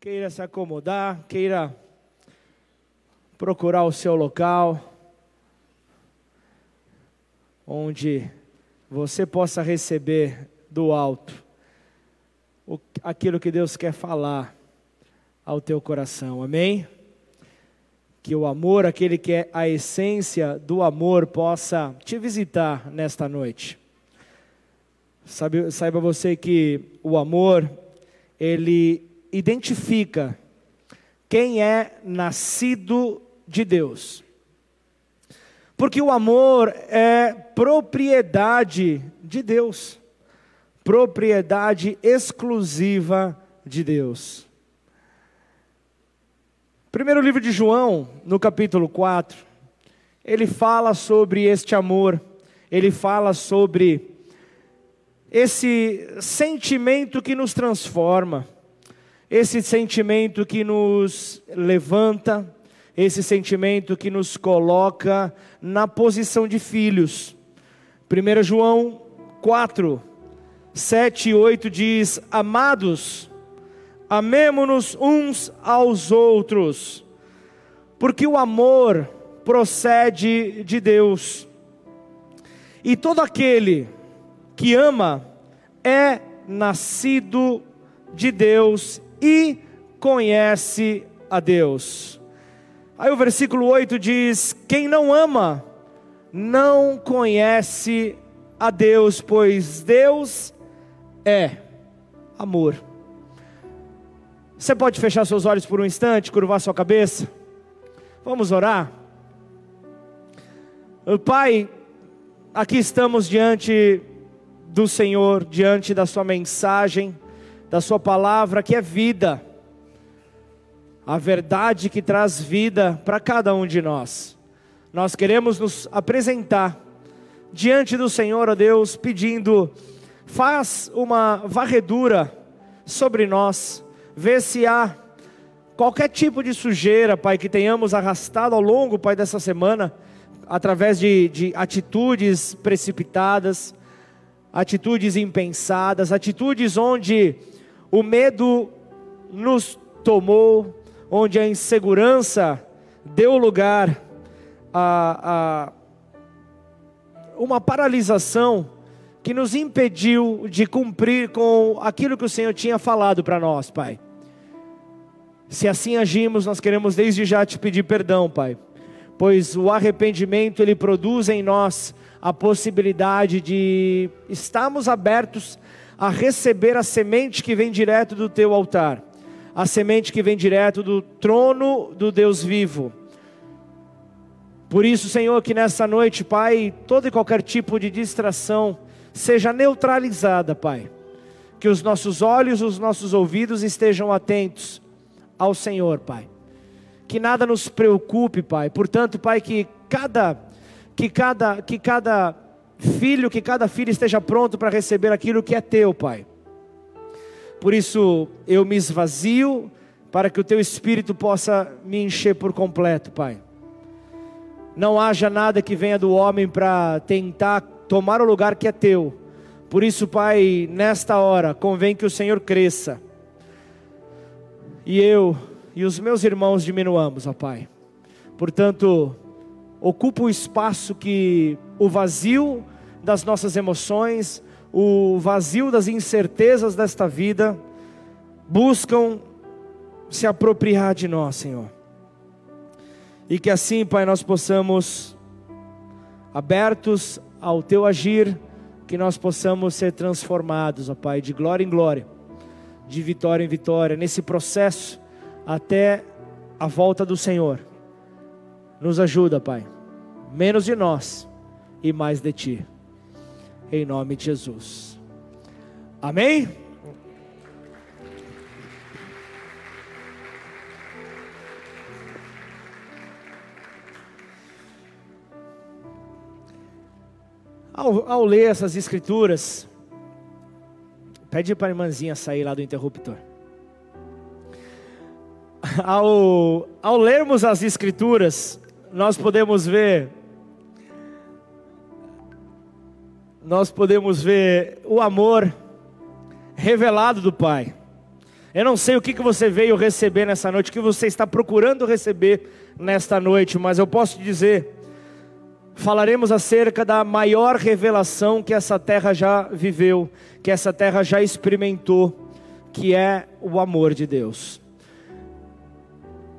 queira se acomodar, queira procurar o seu local, onde você possa receber do alto aquilo que Deus quer falar ao teu coração, amém? Que o amor, aquele que é a essência do amor, possa te visitar nesta noite. Saiba você que o amor, ele identifica quem é nascido de Deus. Porque o amor é propriedade de Deus, propriedade exclusiva de Deus. Primeiro livro de João, no capítulo 4, ele fala sobre este amor, ele fala sobre esse sentimento que nos transforma, esse sentimento que nos levanta, esse sentimento que nos coloca na posição de filhos. 1 João 4, 7 e 8 diz: Amados, amemo-nos uns aos outros, porque o amor procede de Deus, e todo aquele que ama é nascido de Deus e conhece a Deus. Aí o versículo 8 diz: Quem não ama, não conhece a Deus, pois Deus é amor. Você pode fechar seus olhos por um instante, curvar sua cabeça? Vamos orar? Pai, aqui estamos diante do Senhor, diante da Sua mensagem, da Sua palavra que é vida, a verdade que traz vida para cada um de nós. Nós queremos nos apresentar diante do Senhor, ó Deus, pedindo, faz uma varredura sobre nós, vê se há qualquer tipo de sujeira, Pai, que tenhamos arrastado ao longo, Pai, dessa semana, através de, de atitudes precipitadas, atitudes impensadas, atitudes onde o medo nos tomou, onde a insegurança deu lugar a, a uma paralisação que nos impediu de cumprir com aquilo que o Senhor tinha falado para nós, Pai. Se assim agimos, nós queremos desde já te pedir perdão, Pai, pois o arrependimento ele produz em nós a possibilidade de estarmos abertos a receber a semente que vem direto do teu altar, a semente que vem direto do trono do Deus vivo. Por isso, Senhor, que nessa noite, Pai, todo e qualquer tipo de distração seja neutralizada, Pai. Que os nossos olhos, os nossos ouvidos estejam atentos ao Senhor, Pai. Que nada nos preocupe, Pai. Portanto, Pai, que cada que cada, que cada filho, que cada filha esteja pronto para receber aquilo que é teu, Pai. Por isso eu me esvazio para que o teu espírito possa me encher por completo, Pai. Não haja nada que venha do homem para tentar tomar o lugar que é teu. Por isso, Pai, nesta hora, convém que o Senhor cresça. E eu e os meus irmãos diminuamos, ó Pai. Portanto, ocupa o espaço que o vazio das nossas emoções, o vazio das incertezas desta vida, buscam se apropriar de nós, Senhor. E que assim, Pai, nós possamos, abertos ao Teu agir, que nós possamos ser transformados, ó Pai, de glória em glória, de vitória em vitória, nesse processo até a volta do Senhor. Nos ajuda, Pai. Menos de nós e mais de Ti. Em nome de Jesus. Amém? Ao, ao, ler essas escrituras, pede para a irmãzinha sair lá do interruptor. Ao, ao lermos as escrituras, nós podemos ver nós podemos ver o amor revelado do Pai. Eu não sei o que, você veio receber nessa noite, o que você está procurando receber nesta noite, mas eu posso dizer: falaremos acerca da maior revelação que essa terra já viveu, que essa terra já experimentou, que é o amor de Deus.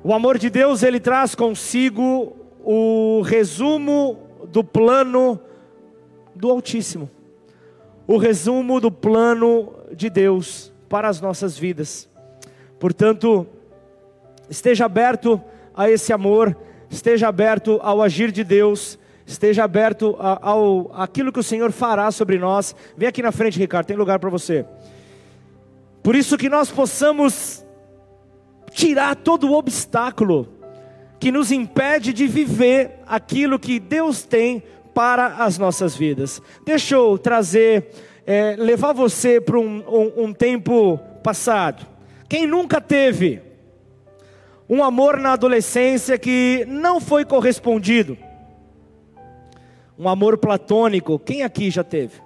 O amor de Deus, ele traz consigo o resumo do plano do Altíssimo, o resumo do plano de Deus para as nossas vidas. Portanto, esteja aberto a esse amor, esteja aberto ao agir de Deus, esteja aberto ao aquilo que o Senhor fará sobre nós. Vem aqui na frente, Ricardo, tem lugar para você. Por isso que nós possamos tirar todo o obstáculo que nos impede de viver aquilo que Deus tem para as nossas vidas. Deixa eu trazer, é, levar você para um, um, um tempo passado. Quem nunca teve um amor na adolescência que não foi correspondido? Um amor platônico, quem aqui já teve?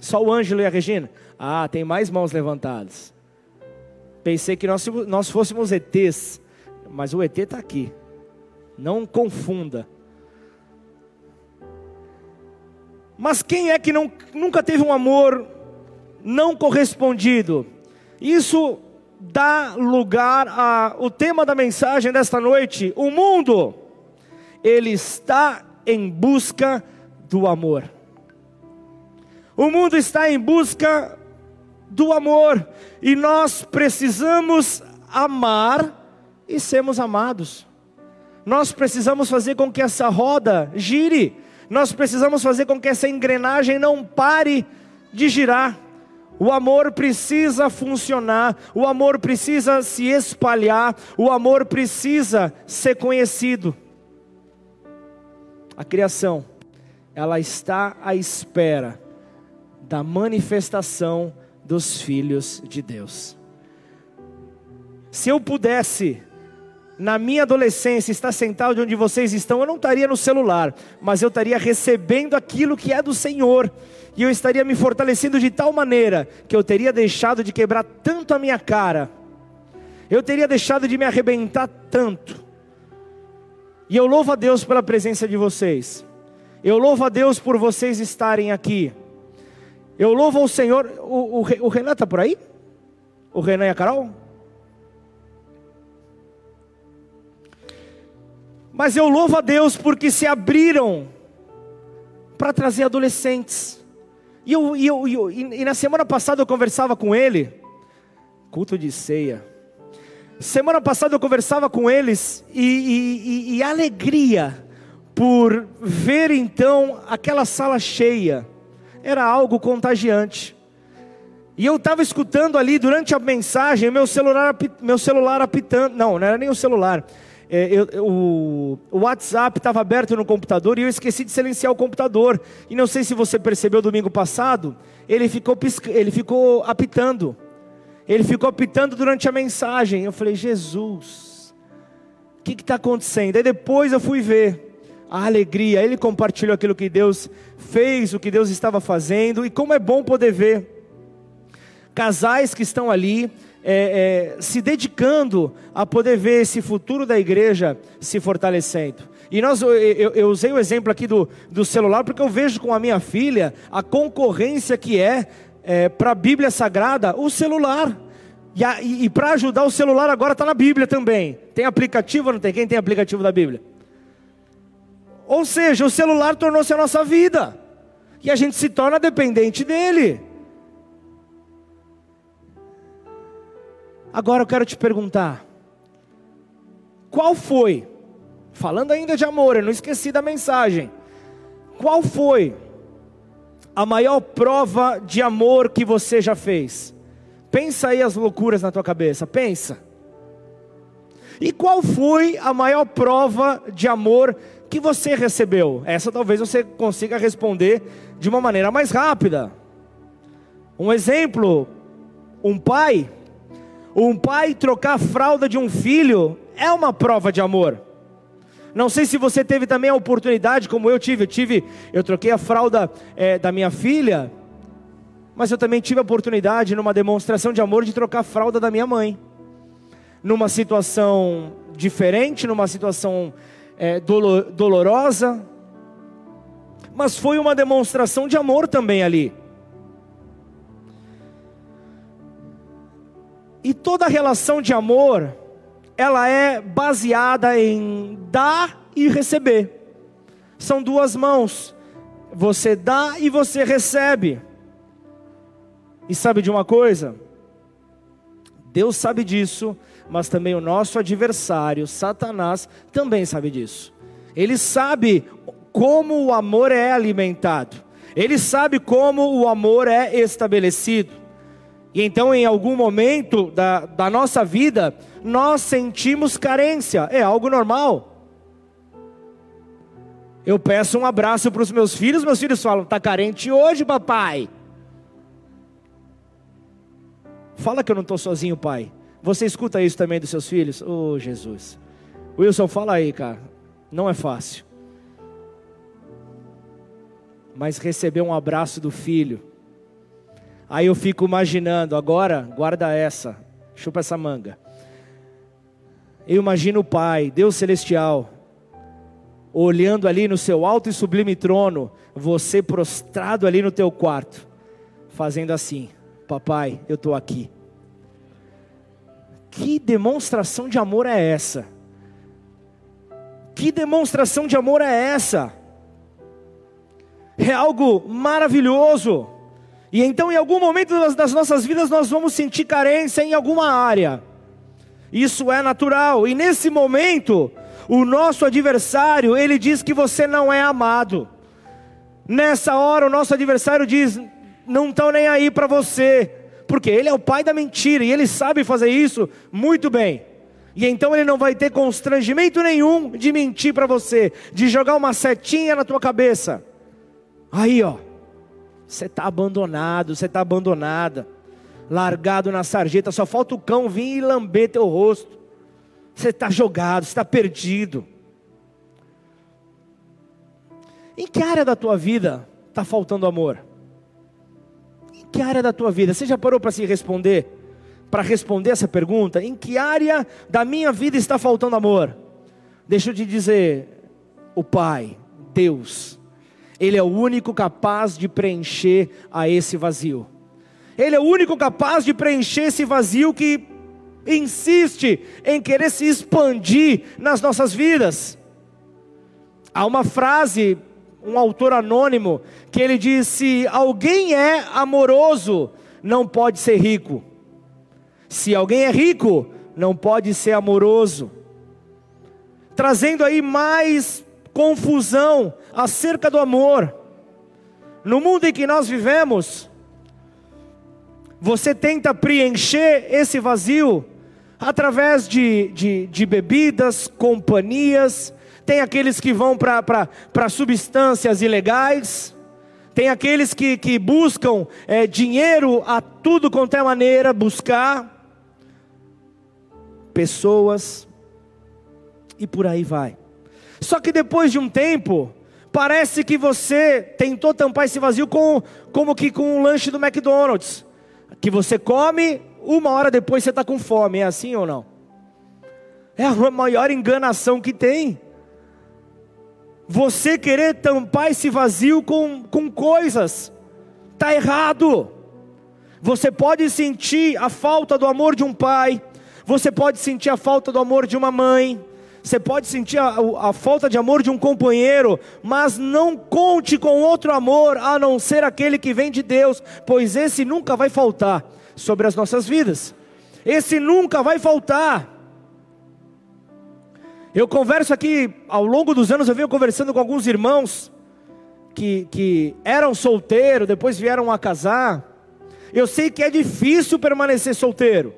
Só o Ângelo e a Regina? Ah, tem mais mãos levantadas. Pensei que nós, nós fôssemos ETs, mas o ET está aqui. Não confunda. Mas quem é que não, nunca teve um amor não correspondido? Isso dá lugar ao tema da mensagem desta noite. O mundo, ele está em busca do amor. O mundo está em busca do amor e nós precisamos amar e sermos amados. Nós precisamos fazer com que essa roda gire nós precisamos fazer com que essa engrenagem não pare de girar. O amor precisa funcionar, o amor precisa se espalhar, o amor precisa ser conhecido. A criação, ela está à espera da manifestação dos filhos de Deus. Se eu pudesse na minha adolescência, estar sentado onde vocês estão, eu não estaria no celular, mas eu estaria recebendo aquilo que é do Senhor, e eu estaria me fortalecendo de tal maneira que eu teria deixado de quebrar tanto a minha cara, eu teria deixado de me arrebentar tanto. E eu louvo a Deus pela presença de vocês, eu louvo a Deus por vocês estarem aqui, eu louvo ao Senhor. O, o, o Renan está por aí? O Renan e a Carol? Mas eu louvo a Deus porque se abriram para trazer adolescentes. E, eu, e, eu, e, eu, e na semana passada eu conversava com ele, culto de ceia. Semana passada eu conversava com eles e, e, alegria por ver então aquela sala cheia era algo contagiante. E eu estava escutando ali durante a mensagem meu celular, meu celular apitando, não, não era nem o celular é, eu, o, WhatsApp estava aberto no computador e eu esqueci de silenciar o computador. E não sei se você percebeu domingo passado, ele ficou, pisca, ele ficou apitando. Ele ficou apitando durante a mensagem. Eu falei, Jesus, o que está acontecendo? Aí depois eu fui ver a alegria. Ele compartilhou aquilo que Deus fez, o que Deus estava fazendo. E como é bom poder ver casais que estão ali é, é, se dedicando a poder ver esse futuro da igreja se fortalecendo. E nós, eu, eu, usei o exemplo aqui do, do celular, porque eu vejo com a minha filha a concorrência que é, é para a Bíblia Sagrada o celular. E, e, e para ajudar o celular agora está na Bíblia também. Tem aplicativo ou não tem? Quem tem aplicativo da Bíblia? Ou seja, o celular tornou-se a nossa vida. E a gente se torna dependente dele. Agora eu quero te perguntar: qual foi, falando ainda de amor, eu não esqueci da mensagem, qual foi a maior prova de amor que você já fez? Pensa aí as loucuras na tua cabeça, pensa. E qual foi a maior prova de amor que você recebeu? Essa talvez você consiga responder de uma maneira mais rápida. Um exemplo: um pai um pai trocar a fralda de um filho é uma prova de amor. Não sei se você teve também a oportunidade, como eu tive. Eu tive, eu troquei a fralda é, da minha filha mas eu também tive a oportunidade, numa demonstração de amor, de trocar a fralda da minha mãe. Numa situação diferente, numa situação é, dolorosa, mas foi uma demonstração de amor também ali. E toda relação de amor, ela é baseada em dar e receber. São duas mãos. Você dá e você recebe. E sabe de uma coisa? Deus sabe disso, mas também o nosso adversário, Satanás, também sabe disso. Ele sabe como o amor é alimentado, ele sabe como o amor é estabelecido. E então, em algum momento da, da nossa vida, nós sentimos carência, é algo normal. Eu peço um abraço para os meus filhos, meus filhos falam: "Tá carente hoje, papai?" Fala que eu não estou sozinho, pai. Você escuta isso também dos seus filhos? Oh, Jesus. Wilson, fala aí, cara. Não é fácil. Mas receber um abraço do filho. Aí eu fico imaginando, agora, guarda essa, chupa essa manga. Eu imagino o Pai, Deus Celestial, olhando ali no seu alto e sublime trono, você prostrado ali no teu quarto, fazendo assim: Papai, eu estou aqui. Que demonstração de amor é essa? Que demonstração de amor é essa? É algo maravilhoso. E então, em algum momento das nossas vidas, nós vamos sentir carência em alguma área. Isso é natural. E nesse momento, o nosso adversário, ele diz que você não é amado. Nessa hora, o nosso adversário diz: não estão nem aí para você porque ele é o pai da mentira e ele sabe fazer isso muito bem. E então ele não vai ter constrangimento nenhum de mentir para você, de jogar uma setinha na tua cabeça. Aí, ó, você está abandonado, você está abandonada, largado na sarjeta, só falta o cão vir e lamber teu rosto. Você está jogado, você está perdido. Em que área da tua vida está faltando amor? que área da tua vida? Você já parou para se responder? Para responder essa pergunta? Em que área da minha vida está faltando amor? Deixa eu te dizer, o Pai, Deus, Ele é o único capaz de preencher a esse vazio. Ele é o único capaz de preencher esse vazio que insiste em querer se expandir nas nossas vidas. Há uma frase um autor anônimo, que ele diz: se alguém é amoroso, não pode ser rico. Se alguém é rico, não pode ser amoroso. Trazendo aí mais confusão acerca do amor. No mundo em que nós vivemos, você tenta preencher esse vazio através de, de, de bebidas, companhias, tem aqueles que vão para substâncias ilegais, tem aqueles que, que buscam é, dinheiro a tudo quanto é maneira, buscar pessoas, e por aí vai. Só que depois de um tempo, parece que você tentou tampar esse vazio com, como que com um lanche do McDonald's, que você come, uma hora depois você está com fome, é assim ou não? É a maior enganação que tem. Você querer tampar esse vazio com, com coisas, está errado. Você pode sentir a falta do amor de um pai, você pode sentir a falta do amor de uma mãe, você pode sentir a, a, falta de amor de um companheiro, mas não conte com outro amor a não ser aquele que vem de Deus, pois esse nunca vai faltar sobre as nossas vidas. Esse nunca vai faltar. Eu converso aqui, ao longo dos anos, eu venho conversando com alguns irmãos que, que eram solteiros, depois vieram a casar. Eu sei que é difícil permanecer solteiro.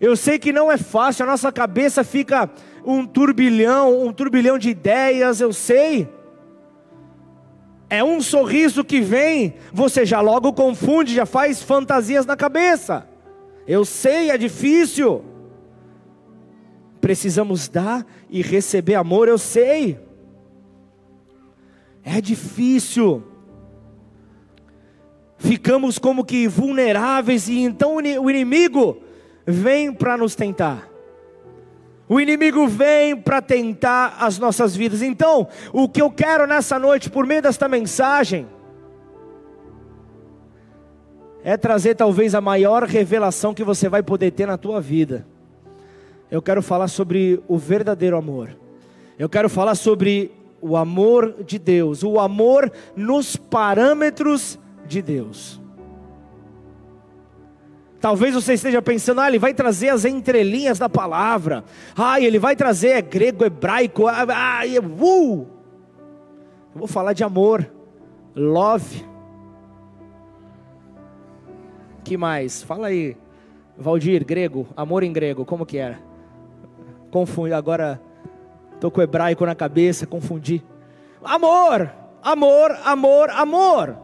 Eu sei que não é fácil, a nossa cabeça fica um turbilhão, um turbilhão de ideias, eu sei. É um sorriso que vem, você já logo confunde, já faz fantasias na cabeça. Eu sei, é difícil precisamos dar e receber amor, eu sei. É difícil. ficamos como que vulneráveis e então o inimigo vem para nos tentar. O inimigo vem para tentar as nossas vidas. Então, o que eu quero nessa noite, por meio desta mensagem, é trazer talvez a maior revelação que você vai poder ter na tua vida. Eu quero falar sobre o verdadeiro amor. Eu quero falar sobre o amor de Deus, o amor nos parâmetros de Deus. Talvez você esteja pensando, ah, ele vai trazer as entrelinhas da palavra. Ah, ele vai trazer é grego, hebraico. Ah, ah, uh. Eu vou falar de amor, love. Que mais? Fala aí, Valdir, grego, amor em grego, como que era? Confundi, agora estou com hebraico na cabeça, confundi. Amor, amor, amor, amor.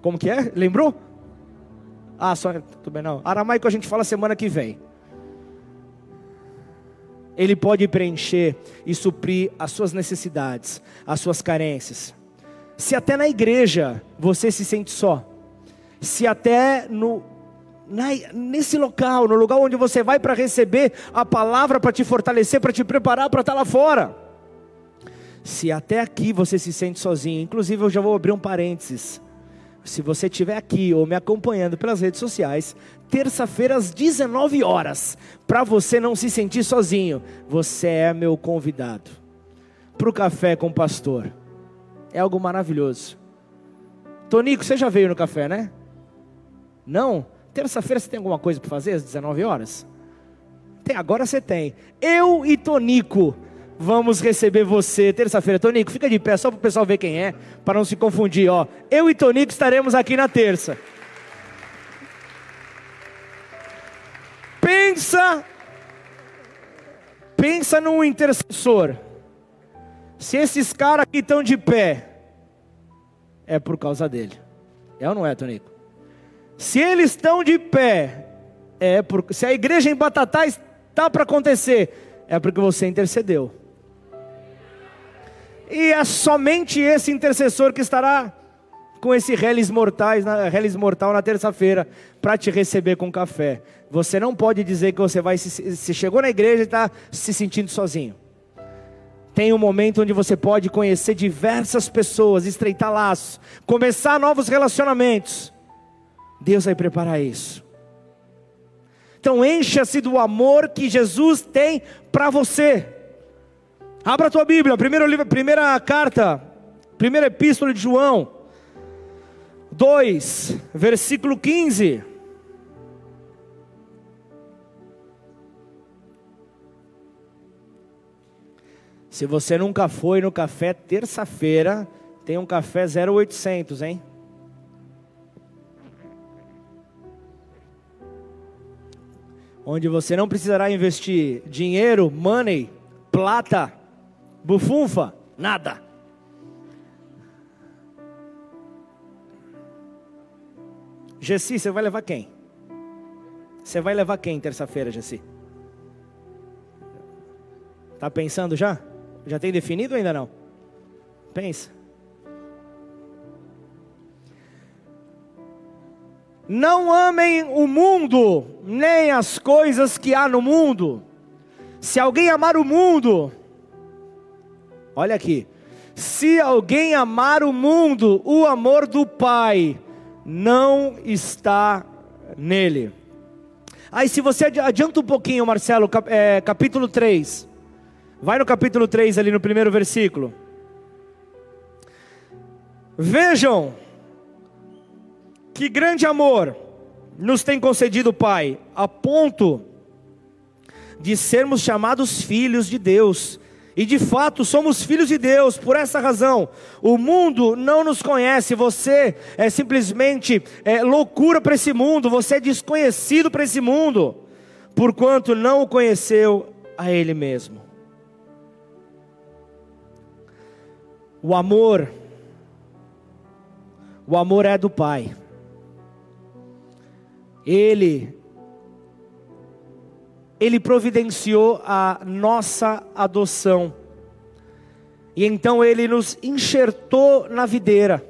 Como que é? Lembrou? Ah, só, tudo bem não. Aramaico a gente fala semana que vem. Ele pode preencher e suprir as suas necessidades, as suas carências. Se até na igreja você se sente só, se até no, na, nesse local, no lugar onde você vai para receber a palavra, para te fortalecer, para te preparar para estar tá lá fora, se até aqui você se sente sozinho, inclusive eu já vou abrir um parênteses se você estiver aqui ou me acompanhando pelas redes sociais, terça-feira às 19 horas, para você não se sentir sozinho, você é meu convidado para o café com o pastor. É algo maravilhoso. Tonico, você já veio no café, né? Não? Terça-feira você tem alguma coisa para fazer às 19 horas? Tem, agora você tem. Eu e Tonico vamos receber você terça-feira. Tonico, fica de pé só para o pessoal ver quem é, para não se confundir. Ó, eu e Tonico estaremos aqui na terça. Pensa, pensa num intercessor. Se esses caras aqui estão de pé, é por causa dele. É ou não é, Tonico? Se eles estão de pé, é por, se a igreja em Batatais está para acontecer, é porque você intercedeu. E é somente esse intercessor que estará com esse reles mortais, na, reles mortal na terça-feira para te receber com café. Você não pode dizer que você vai se, se chegou na igreja e está se sentindo sozinho. Tem um momento onde você pode conhecer diversas pessoas, estreitar laços, começar novos relacionamentos. Deus vai preparar isso. Então encha-se do amor que Jesus tem para você. Abra a tua Bíblia, primeiro livro, primeira carta, primeira epístola de João, 2, versículo 15. Se você nunca foi no café terça-feira, tem um café 0800, hein? Onde você não precisará investir dinheiro, money, plata, bufunfa, nada. Gessi, você vai levar quem? Você vai levar quem terça-feira, Gessi? Tá pensando já? Já tem definido ou ainda não? Pensa. Não amem o mundo, nem as coisas que há no mundo. Se alguém amar o mundo, Olha aqui. Se alguém amar o mundo, o amor do Pai não está nele. Aí, se você adianta um pouquinho, Marcelo, é, capítulo 3. Vai no capítulo 3, ali no primeiro versículo. Vejam que grande amor nos tem concedido o Pai, a ponto de sermos chamados filhos de Deus. E de fato somos filhos de Deus, por essa razão. O mundo não nos conhece, você é simplesmente é, loucura para esse mundo, você é desconhecido para esse mundo, porquanto não o conheceu a Ele mesmo. O amor, o amor é do Pai. Ele ele providenciou a nossa adoção. E então ele nos enxertou na videira.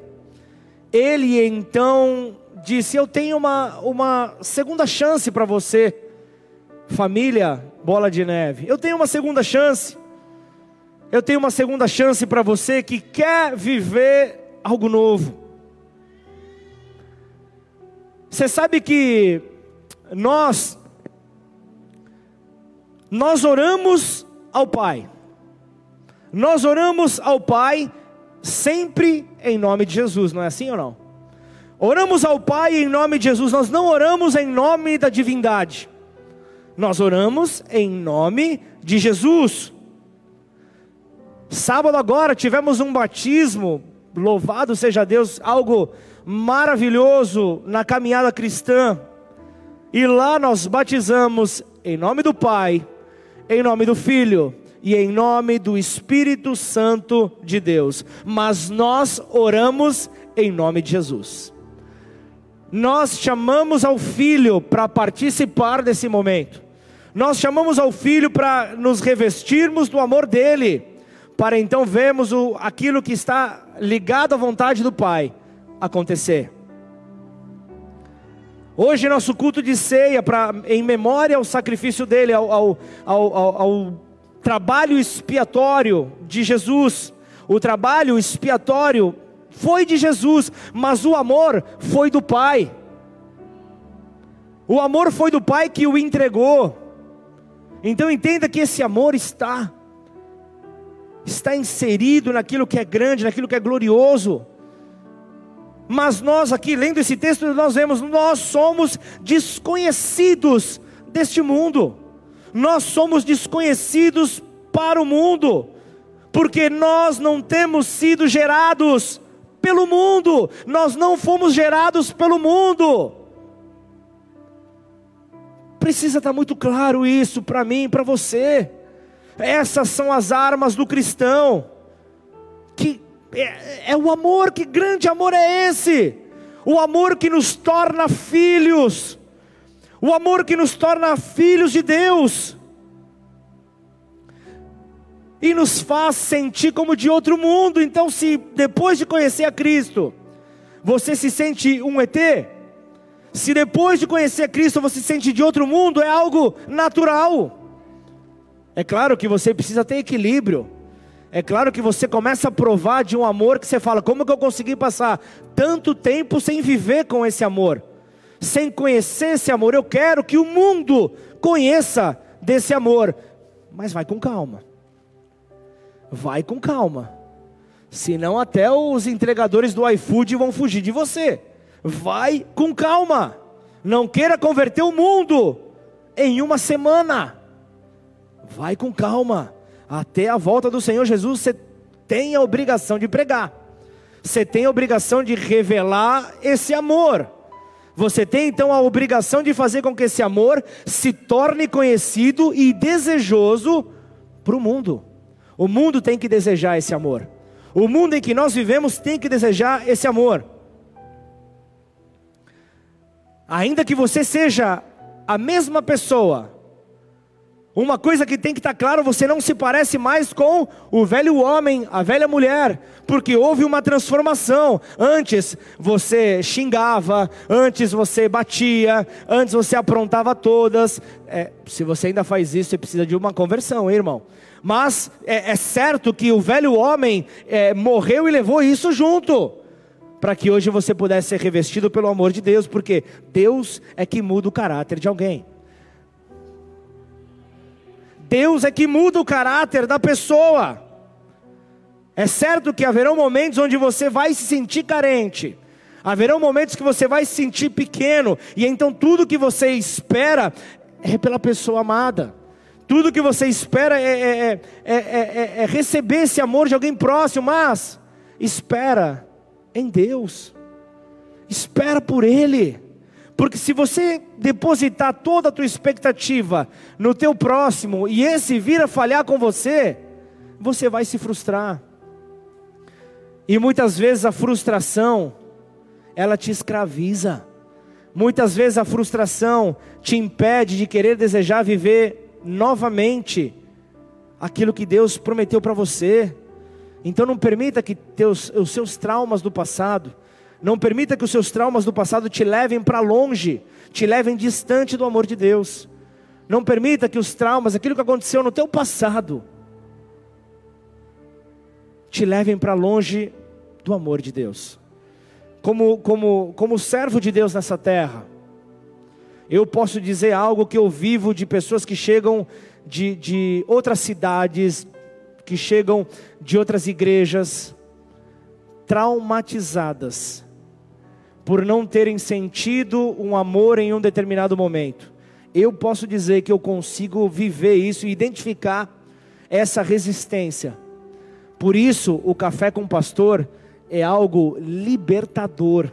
ele então disse: Eu tenho uma, uma segunda chance para você, família Bola de Neve. Eu tenho uma segunda chance. Eu tenho uma segunda chance para você que quer viver algo novo. Você sabe que nós nós oramos ao Pai. Nós oramos ao Pai sempre em nome de Jesus, não é assim ou não? Oramos ao Pai em nome de Jesus, nós não oramos em nome da divindade. Nós oramos em nome de Jesus. Sábado agora tivemos um batismo, louvado seja Deus, algo maravilhoso na caminhada cristã. E lá nós batizamos em nome do Pai, em nome do Filho e em nome do Espírito Santo de Deus. Mas nós oramos em nome de Jesus. Nós chamamos ao Filho para participar desse momento. Nós chamamos ao Filho para nos revestirmos do amor dele, para então vermos o, aquilo que está ligado à vontade do Pai acontecer. Hoje nosso culto de ceia, pra, em memória ao sacrifício dele, ao, ao, ao, ao trabalho expiatório de Jesus. O trabalho expiatório foi de Jesus, mas o amor foi do Pai. O amor foi do Pai que o entregou. Então entenda que esse amor está está inserido naquilo que é grande, naquilo que é glorioso. Mas nós aqui, lendo esse texto, nós vemos, nós somos desconhecidos deste mundo. Nós somos desconhecidos para o mundo, porque nós não temos sido gerados pelo mundo, nós não fomos gerados pelo mundo. Precisa estar muito claro isso para mim e para você. Essas são as armas do cristão. Que é, é o amor, que grande amor é esse? O amor que nos torna filhos, o amor que nos torna filhos de Deus, e nos faz sentir como de outro mundo. Então, se depois de conhecer a Cristo, você se sente um ET, se depois de conhecer Cristo você se sente de outro mundo, é algo natural. É claro que você precisa ter equilíbrio. É claro que você começa a provar de um amor que você fala: como que eu consegui passar tanto tempo sem viver com esse amor, sem conhecer esse amor? Eu quero que o mundo conheça desse amor, mas vai com calma, vai com calma, senão até os entregadores do iFood vão fugir de você. Vai com calma, não queira converter o mundo em uma semana, vai com calma até a volta do Senhor Jesus, você tem a obrigação de pregar, você tem a obrigação de revelar esse amor. Você tem então a obrigação de fazer com que esse amor se torne conhecido e desejoso para o mundo. O mundo tem que desejar esse amor. O mundo em que nós vivemos tem que desejar esse amor. Ainda que você seja a mesma pessoa, uma coisa que tem que estar claro, você não se parece mais com o velho homem, a velha mulher, porque houve uma transformação. Antes você xingava, antes você batia, antes você aprontava todas. É, se você ainda faz isso, você precisa de uma conversão, hein, irmão. Mas é, é, certo que o velho homem é, morreu e levou isso junto, para que hoje você pudesse ser revestido pelo amor de Deus, porque Deus é que muda o caráter de alguém. Deus é que muda o caráter da pessoa. É certo que haverão momentos onde você vai se sentir carente, haverão momentos que você vai se sentir pequeno, e então tudo que você espera é pela pessoa amada. Tudo que você espera é, é, é, é, receber esse amor de alguém próximo, mas espera em Deus, espera por Ele. Porque se você depositar toda a tua expectativa no teu próximo e esse vir a falhar com você, você vai se frustrar. E muitas vezes a frustração, ela te escraviza. Muitas vezes a frustração te impede de querer desejar viver novamente aquilo que Deus prometeu para você. Então não permita que teus, os seus traumas do passado, Não permita que os seus traumas do passado te levem para longe, te levem distante do amor de Deus. Não permita que os traumas, aquilo que aconteceu no teu passado, te levem para longe do amor de Deus. Como, como, como servo de Deus nessa terra, eu posso dizer algo que eu vivo de pessoas que chegam de, de outras cidades, que chegam de outras igrejas, traumatizadas, por não terem sentido um amor em um determinado momento eu posso dizer que eu consigo viver isso e identificar essa resistência. Por isso, o café com o pastor é algo libertador.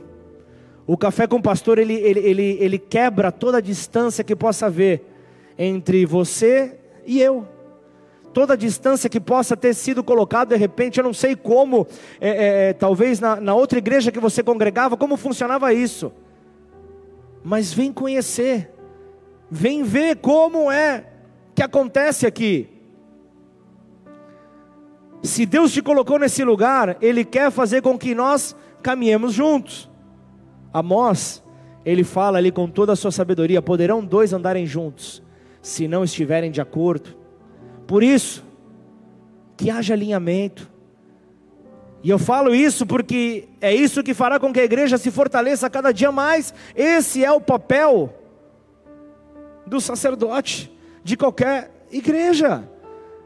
O café com o pastor, ele, ele, ele, ele quebra toda a distância que possa haver entre você e eu. Toda a distância que possa ter sido colocada de repente, eu não sei como, é, é, é, talvez na, na outra igreja que você congregava, como funcionava isso. Mas vem conhecer Vem ver como é que acontece aqui. Se Deus te colocou nesse lugar, Ele quer fazer com que nós caminhemos juntos. Amós, ele fala ali com toda a sua sabedoria: poderão dois andarem juntos, se não estiverem de acordo. Por isso, que haja alinhamento. E eu falo isso porque é isso que fará com que a igreja se fortaleça cada dia mais. Esse é o papel do sacerdote de qualquer igreja,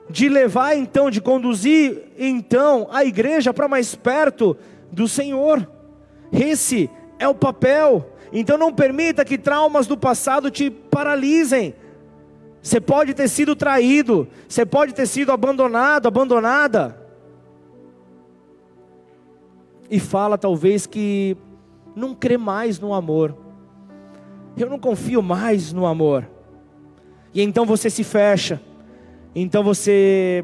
de levar então, de conduzir então a igreja para mais perto do Senhor. Esse é o papel. Então não permita que traumas do passado te paralisem. Você pode ter sido traído, você pode ter sido abandonado, abandonada. E fala talvez que não crê mais no amor eu não confio mais no amor. E então você se fecha, então você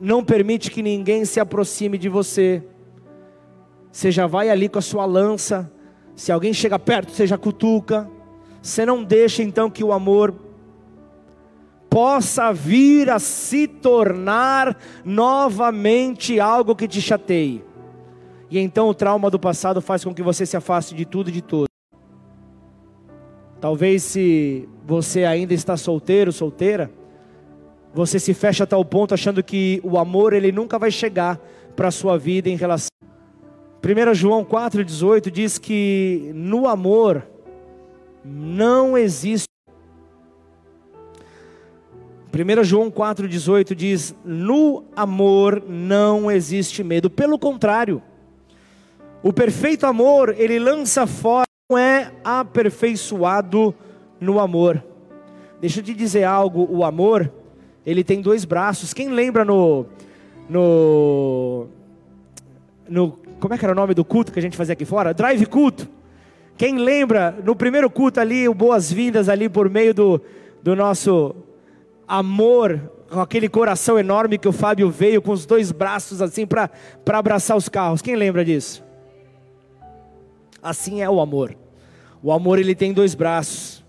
não permite que ninguém se aproxime de você. Você já vai ali com a sua lança, se alguém chega perto, você já cutuca. Você não deixa então que o amor possa vir a se tornar novamente algo que te chateie. E então o trauma do passado faz com que você se afaste de tudo e de todos. Talvez se você ainda está solteiro, solteira, você se fecha a tal ponto achando que o amor ele nunca vai chegar para a sua vida em relação. 1 João 4,18 diz que no amor não existe. 1 João 4,18 diz: No amor não existe medo. Pelo contrário, o perfeito amor ele lança fora é aperfeiçoado no amor. Deixa eu te dizer algo, o amor, ele tem dois braços. Quem lembra no no no como é que era o nome do culto que a gente fazia aqui fora? Drive culto. Quem lembra no primeiro culto ali, o boas-vindas ali por meio do, do nosso amor, com aquele coração enorme que o Fábio veio com os dois braços assim para abraçar os carros. Quem lembra disso? Assim é o amor. O amor ele tem dois braços.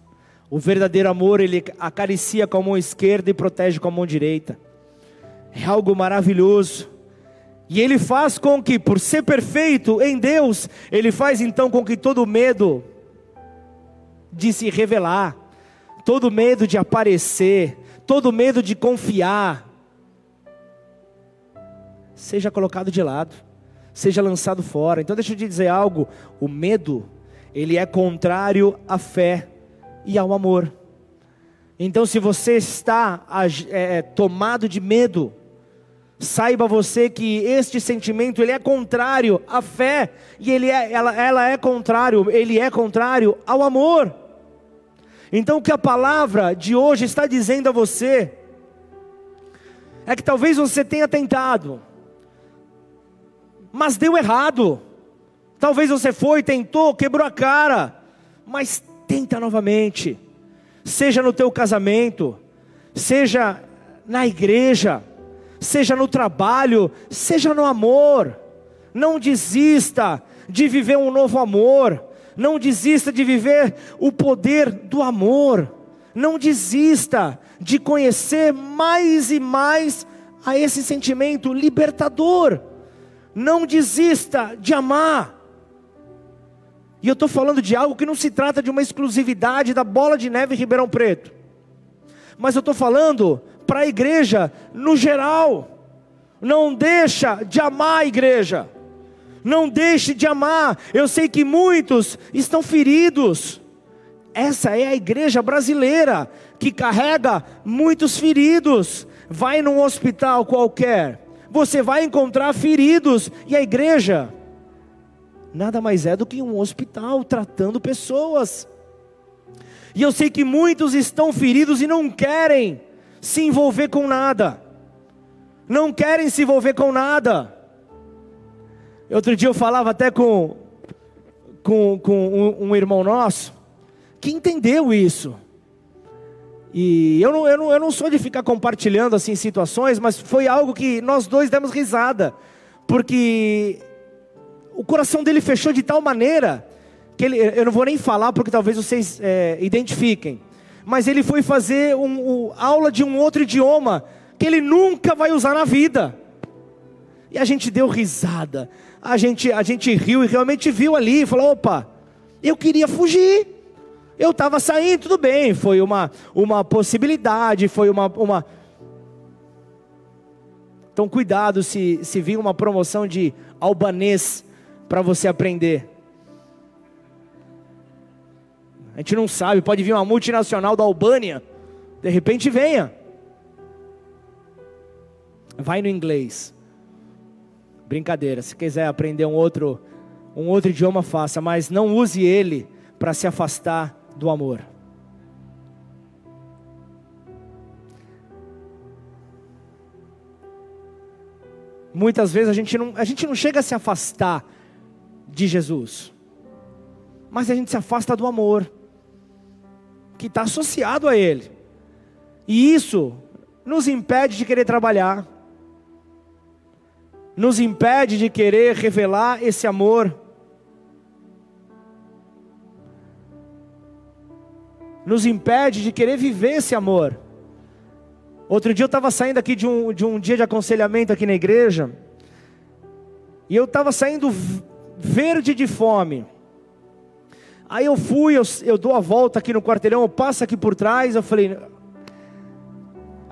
O verdadeiro amor ele acaricia com a mão esquerda e protege com a mão direita. É algo maravilhoso. E ele faz com que, por ser perfeito em Deus, ele faz então com que todo medo de se revelar, todo medo de aparecer, todo medo de confiar, seja colocado de lado seja lançado fora. Então deixa eu te dizer algo: o medo, ele é contrário à fé e ao amor. Então, se você está é, é, tomado de medo, saiba você que este sentimento ele é contrário à fé e ele é, ela, ela é contrário, ele é contrário ao amor. Então, o que a palavra de hoje está dizendo a você é que talvez você tenha tentado, mas deu errado. Talvez você foi, tentou, quebrou a cara, mas tenta novamente. Seja no teu casamento, seja na igreja, seja no trabalho, seja no amor. Não desista de viver um novo amor. Não desista de viver o poder do amor. Não desista de conhecer mais e mais a esse sentimento libertador. Não desista de amar. E eu estou falando de algo que não se trata de uma exclusividade da bola de neve em Ribeirão Preto. Mas eu estou falando para a igreja no geral. Não deixa de amar a igreja. Não deixe de amar. Eu sei que muitos estão feridos. Essa é a igreja brasileira que carrega muitos feridos. Vai num hospital qualquer, você vai encontrar feridos e a igreja nada mais é do que um hospital tratando pessoas. E eu sei que muitos estão feridos e não querem se envolver com nada. Não querem se envolver com nada. Outro dia eu falava até com, com, com um, um irmão nosso que entendeu isso. E eu não, eu, não, eu não sou de ficar compartilhando assim situações, mas foi algo que nós dois demos risada, porque o coração dele fechou de tal maneira que ele, eu não vou nem falar porque talvez vocês é, identifiquem, mas ele foi fazer um, um, aula de um outro idioma que ele nunca vai usar na vida. E a gente deu risada, a gente, a gente riu e realmente viu ali, falou: opa, eu queria fugir. Eu estava saindo, tudo bem, foi uma, uma possibilidade, foi uma, uma. Então, cuidado se, se vir uma promoção de albanês para você aprender. A gente não sabe, pode vir uma multinacional da Albânia, de repente venha. Vai no inglês. Brincadeira, se quiser aprender um outro, um outro idioma, faça, mas não use ele para se afastar do amor. Muitas vezes a gente não, a gente não chega a se afastar de Jesus, mas a gente se afasta do amor que está associado a Ele, e isso nos impede de querer trabalhar, nos impede de querer revelar esse amor nos impede de querer viver esse amor. Outro dia eu estava saindo aqui de um, de um dia de aconselhamento aqui na igreja, e eu estava saindo verde de fome. Aí eu fui, eu, eu dou a volta aqui no quarteirão, eu passo aqui por trás, eu falei,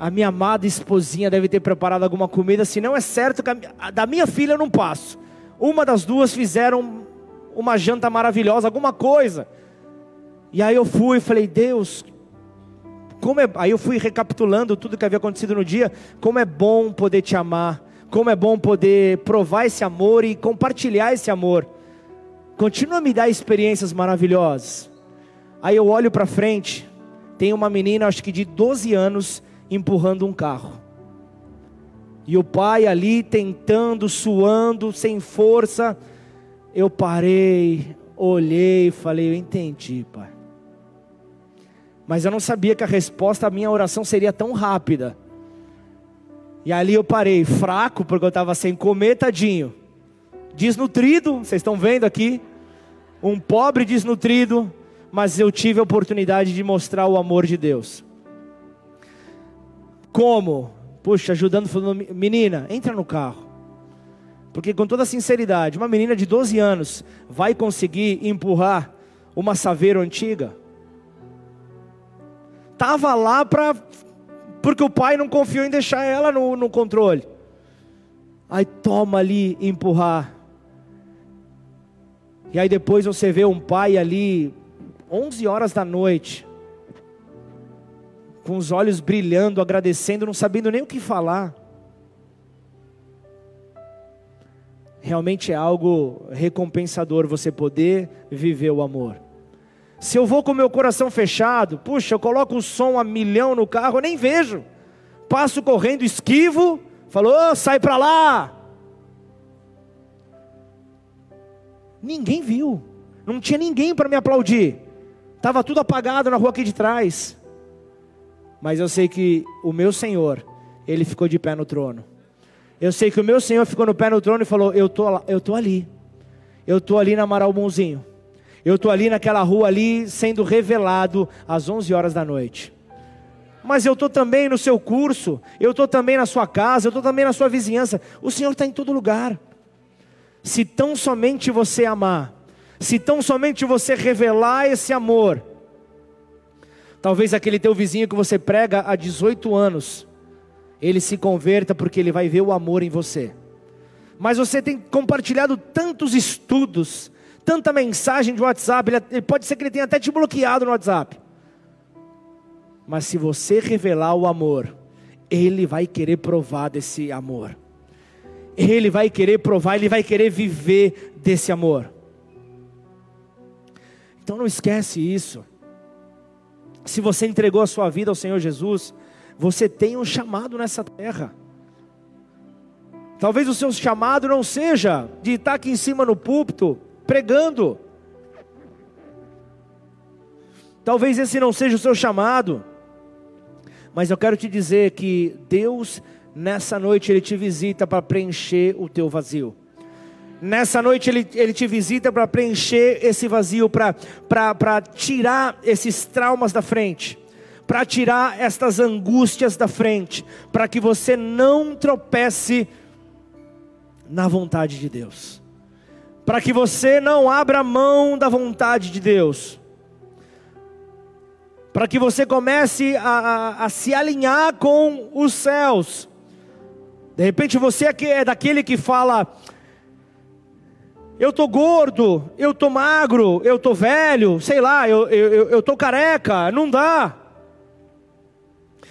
a minha amada esposinha deve ter preparado alguma comida, se não é certo que a, da minha filha eu não passo. Uma das duas fizeram uma janta maravilhosa, alguma coisa. E aí eu fui e falei, Deus, como é... aí eu fui recapitulando tudo que havia acontecido no dia, como é bom poder te amar, como é bom poder provar esse amor e compartilhar esse amor. Continua a me dar experiências maravilhosas. Aí eu olho para frente, tem uma menina, acho que de 12 anos, empurrando um carro. E o pai ali tentando, suando, sem força. Eu parei, olhei falei: Eu entendi, pai. Mas eu não sabia que a resposta à minha oração seria tão rápida. E ali eu parei, fraco, porque eu estava sem comer, tadinho. Desnutrido, vocês estão vendo aqui. Um pobre desnutrido, mas eu tive a oportunidade de mostrar o amor de Deus. Como? Puxa, ajudando, falando, menina, entra no carro. Porque com toda sinceridade, uma menina de 12 anos vai conseguir empurrar uma saveiro antiga? estava lá para porque o pai não confiou em deixar ela no, no controle. Aí toma ali empurrar. E aí depois você vê um pai ali, 11 horas da noite, com os olhos brilhando, agradecendo, não sabendo nem o que falar. Realmente é algo recompensador você poder viver o amor. Se eu vou com meu coração fechado, puxa, eu coloco o som a milhão no carro, eu nem vejo. Passo correndo, esquivo, falou, oh, sai para lá. Ninguém viu, não tinha ninguém para me aplaudir. Estava tudo apagado na rua aqui de trás. Mas eu sei que o meu Senhor, Ele ficou de pé no trono. Eu sei que o meu Senhor ficou no pé no trono e falou: Eu tô, eu tô ali. Eu tô ali na Amaral Bonzinho. Eu estou ali naquela rua ali sendo revelado às 11 horas da noite. Mas eu estou também no seu curso, eu estou também na sua casa, eu estou também na sua vizinhança. O Senhor está em todo lugar. Se tão somente você amar, Se tão somente você revelar esse amor, talvez aquele teu vizinho que você prega há 18 anos, ele se converta porque ele vai ver o amor em você. Mas você tem compartilhado tantos estudos, tanta mensagem de WhatsApp, ele, pode ser que ele tenha até te bloqueado no WhatsApp. Mas se você revelar o amor, ele vai querer provar desse amor. Ele vai querer provar, ele vai querer viver desse amor. Então não esquece isso. Se você entregou a sua vida ao Senhor Jesus, você tem um chamado nessa terra. Talvez o seu chamado não seja de estar aqui em cima no púlpito pregando. Talvez esse não seja o seu chamado. Mas eu quero te dizer que Deus, nessa noite, Ele te visita para preencher o teu vazio. Nessa noite Ele, ele te visita para preencher esse vazio, para tirar esses traumas da frente, para tirar estas angústias da frente, para que você não tropece na vontade de Deus, para que você não abra mão da vontade de Deus para que você comece a, a, a, se alinhar com os céus. De repente você é daquele que fala: eu tô gordo, eu tô magro, eu tô velho, sei lá, eu, eu, eu tô careca, não dá.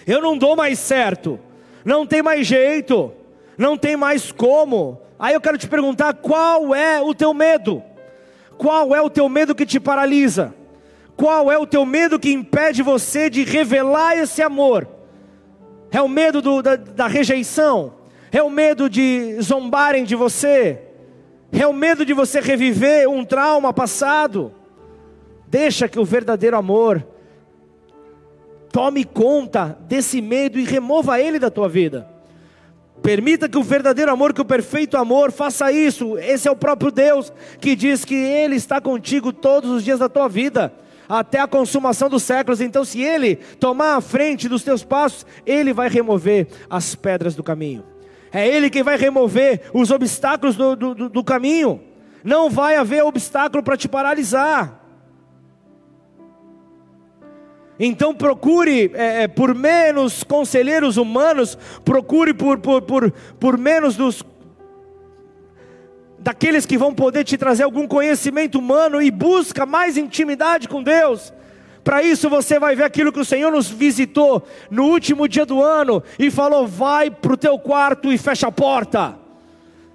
Eu não dou mais certo, não tem mais jeito, não tem mais como. Aí eu quero te perguntar: qual é o teu medo? Qual é o teu medo que te paralisa? Qual é o teu medo que impede você de revelar esse amor? É o medo do, da, da rejeição? É o medo de zombarem de você? É o medo de você reviver um trauma passado? Deixa que o verdadeiro amor tome conta desse medo e remova ele da tua vida. Permita que o verdadeiro amor, que o perfeito amor faça isso. Esse é o próprio Deus que diz que Ele está contigo todos os dias da tua vida até a consumação dos séculos. Então, se Ele tomar a frente dos teus passos, Ele vai remover as pedras do caminho. É Ele quem vai remover os obstáculos do, do, do caminho. Não vai haver obstáculo para te paralisar. Então procure é, é, por menos conselheiros humanos, procure por, por, por, por menos dos daqueles que vão poder te trazer algum conhecimento humano e busca mais intimidade com Deus. Para isso você vai ver aquilo que o Senhor nos visitou no último dia do ano e falou: vai para o teu quarto e fecha a porta.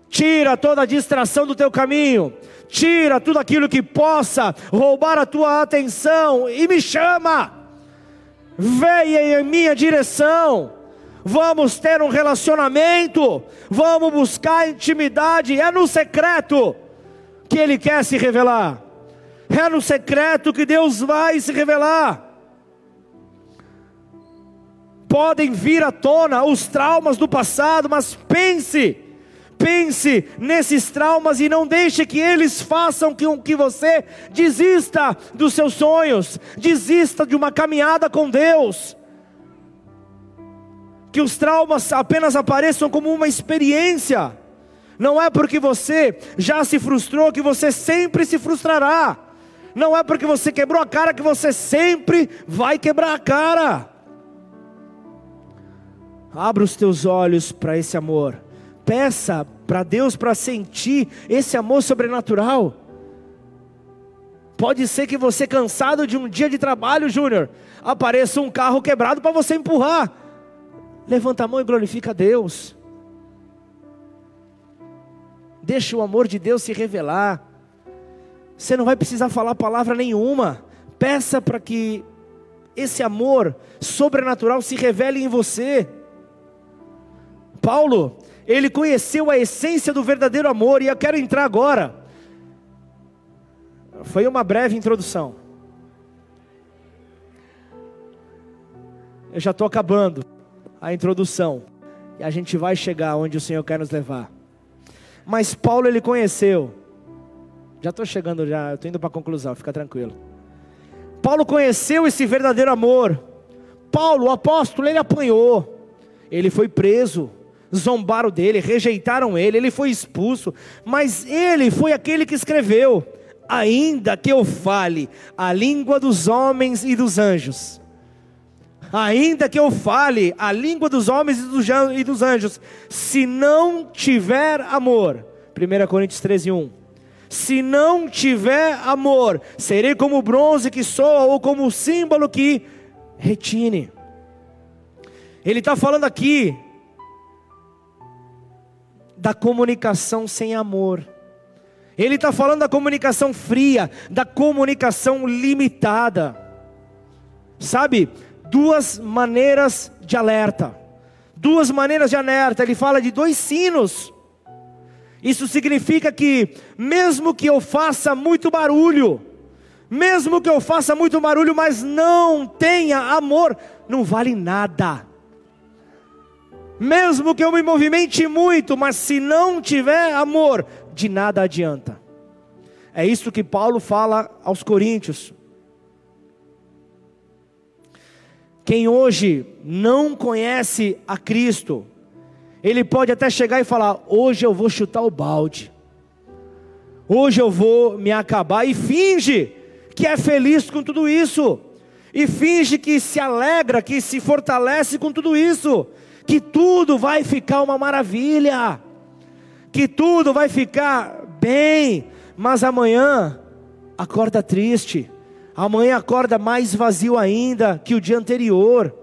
Tira toda a distração do teu caminho. Tira tudo aquilo que possa roubar a tua atenção e me chama. Venha em minha direção vamos ter um relacionamento, vamos buscar intimidade, é no secreto que Ele quer se revelar, é no secreto que Deus vai se revelar. Podem vir à tona os traumas do passado, mas pense, pense nesses traumas e não deixe que eles façam com que você desista dos seus sonhos, desista de uma caminhada com Deus que os traumas apenas apareçam como uma experiência. Não é porque você já se frustrou que você sempre se frustrará. Não é porque você quebrou a cara que você sempre vai quebrar a cara. Abra os teus olhos para esse amor. Peça para Deus para sentir esse amor sobrenatural. Pode ser que você, cansado de um dia de trabalho, Júnior, apareça um carro quebrado para você empurrar. Levanta a mão e glorifica a Deus. Deixa o amor de Deus se revelar. Você não vai precisar falar palavra nenhuma. Peça para que esse amor sobrenatural se revele em você. Paulo, ele conheceu a essência do verdadeiro amor, e eu quero entrar agora. Foi uma breve introdução. Eu já estou acabando a introdução. E a gente vai chegar onde o Senhor quer nos levar. Mas Paulo ele conheceu. Já estou chegando, já estou indo para a conclusão, fica tranquilo. Paulo conheceu esse verdadeiro amor. Paulo, o apóstolo, ele apanhou. Ele foi preso. Zombaram dele, rejeitaram ele, ele foi expulso. Mas ele foi aquele que escreveu: ainda que eu fale a língua dos homens e dos anjos, ainda que eu fale a língua dos homens e dos anjos, se não tiver amor, 1 Coríntios 13, 1. Se não tiver amor, serei como bronze que soa ou como símbolo que retine. Ele está falando aqui da comunicação sem amor. Ele está falando da comunicação fria, da comunicação limitada. Sabe, duas maneiras de alerta. Duas maneiras de alerta. Ele fala de dois sinos. Isso significa que, mesmo que eu faça muito barulho, mesmo que eu faça muito barulho, mas não tenha amor, não vale nada. Mesmo que eu me movimente muito, mas se não tiver amor, de nada adianta. É isso que Paulo fala aos Coríntios. Quem hoje não conhece a Cristo, ele pode até chegar e falar: hoje eu vou chutar o balde, hoje eu vou me acabar, e finge que é feliz com tudo isso, e finge que se alegra, que se fortalece com tudo isso, que tudo vai ficar uma maravilha, que tudo vai ficar bem, mas amanhã acorda triste, amanhã acorda mais vazio ainda que o dia anterior.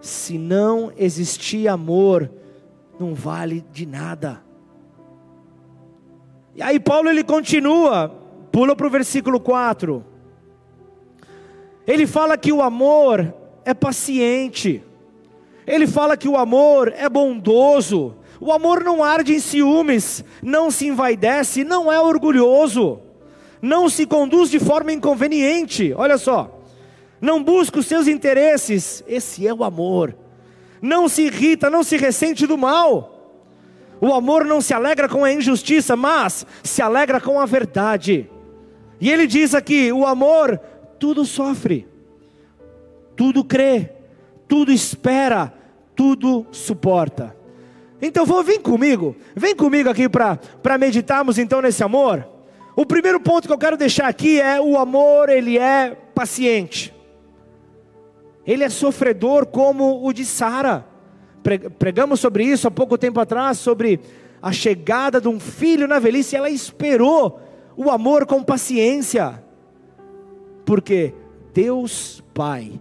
Se não existir amor, não vale de nada. E aí Paulo ele continua, pula para o versículo 4. Ele fala que o amor é paciente. Ele fala que o amor é bondoso, o amor não arde em ciúmes, não se envaidece, não é orgulhoso, não se conduz de forma inconveniente. Olha só, não busca os seus interesses, esse é o amor. Não se irrita, não se ressente do mal. O amor não se alegra com a injustiça, mas se alegra com a verdade. E ele diz aqui: o amor tudo sofre, tudo crê, tudo espera, tudo suporta. Então vou, vem comigo, vem comigo aqui para meditarmos então nesse amor. O primeiro ponto que eu quero deixar aqui é o amor, ele é paciente. Ele é sofredor como o de Sara. Pregamos sobre isso há pouco tempo atrás, sobre a chegada de um filho na velhice, ela esperou o amor com paciência. Porque Deus Pai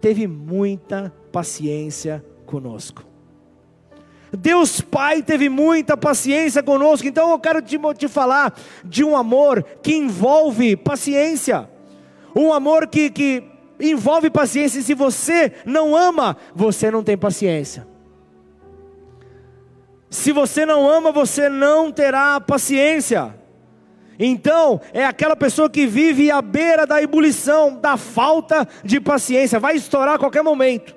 teve muita paciência conosco. Deus Pai teve muita paciência conosco, então eu quero te, te falar de um amor que envolve paciência, um amor que, que envolve paciência, e se você não ama, você não tem paciência. Se você não ama, você não terá paciência. Então, é aquela pessoa que vive à beira da ebulição, da falta de paciência, vai estourar a qualquer momento,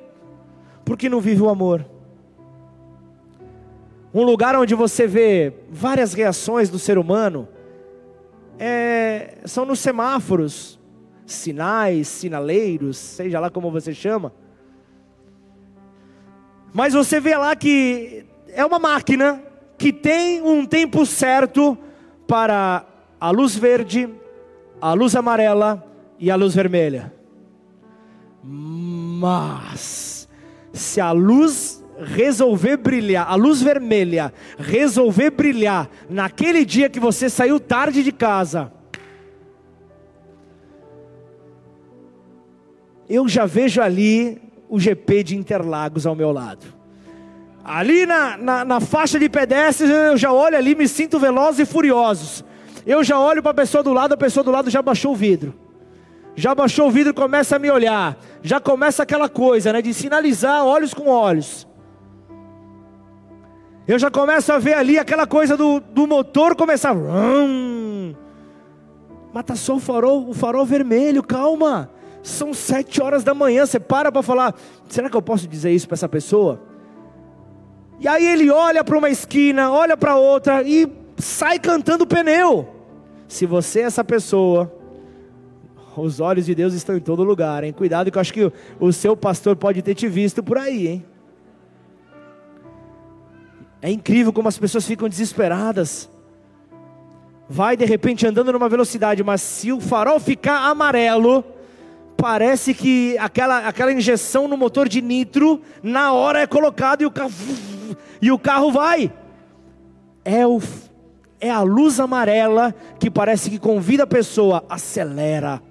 porque não vive o amor. Um lugar onde você vê várias reações do ser humano é, são nos semáforos, sinais, sinaleiros, seja lá como você chama. Mas você vê lá que é uma máquina que tem um tempo certo para a luz verde, a luz amarela e a luz vermelha. Mas se a luz resolver brilhar, a luz vermelha resolver brilhar naquele dia que você saiu tarde de casa, eu já vejo ali o GP de Interlagos ao meu lado. Ali na, na, na faixa de pedestres, eu já olho ali, me sinto velozes e furiosos. Eu já olho para a pessoa do lado, a pessoa do lado já baixou o vidro. Já baixou o vidro começa a me olhar. Já começa aquela coisa, né, de sinalizar olhos com olhos. Eu já começo a ver ali aquela coisa do, do motor começar. Mas tá só o farol, o farol vermelho, calma. São sete horas da manhã. Você para para falar: será que eu posso dizer isso para essa pessoa? E aí ele olha para uma esquina, olha para outra e sai cantando pneu. Se você é essa pessoa, os olhos de Deus estão em todo lugar, hein? Cuidado que eu acho que o, seu pastor pode ter te visto por aí, hein? É incrível como as pessoas ficam desesperadas. vai de repente andando numa velocidade, mas se o farol ficar amarelo, parece que aquela, aquela injeção no motor de nitro, na hora é colocado e o carro, e o carro vai. É, o, é a luz amarela que parece que convida a pessoa, acelera.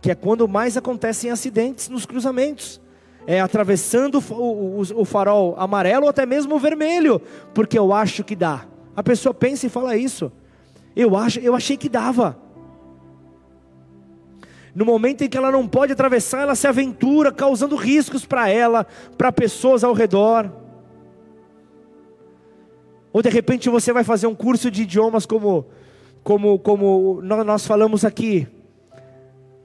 Que é quando mais acontecem acidentes nos cruzamentos. É atravessando o, o, o farol amarelo ou até mesmo o vermelho, porque eu acho que dá. A pessoa pensa e fala isso. Eu, acho, eu achei que dava. No momento em que ela não pode atravessar, ela se aventura, causando riscos para ela, para pessoas ao redor. Ou de repente você vai fazer um curso de idiomas como, como, como nós falamos aqui.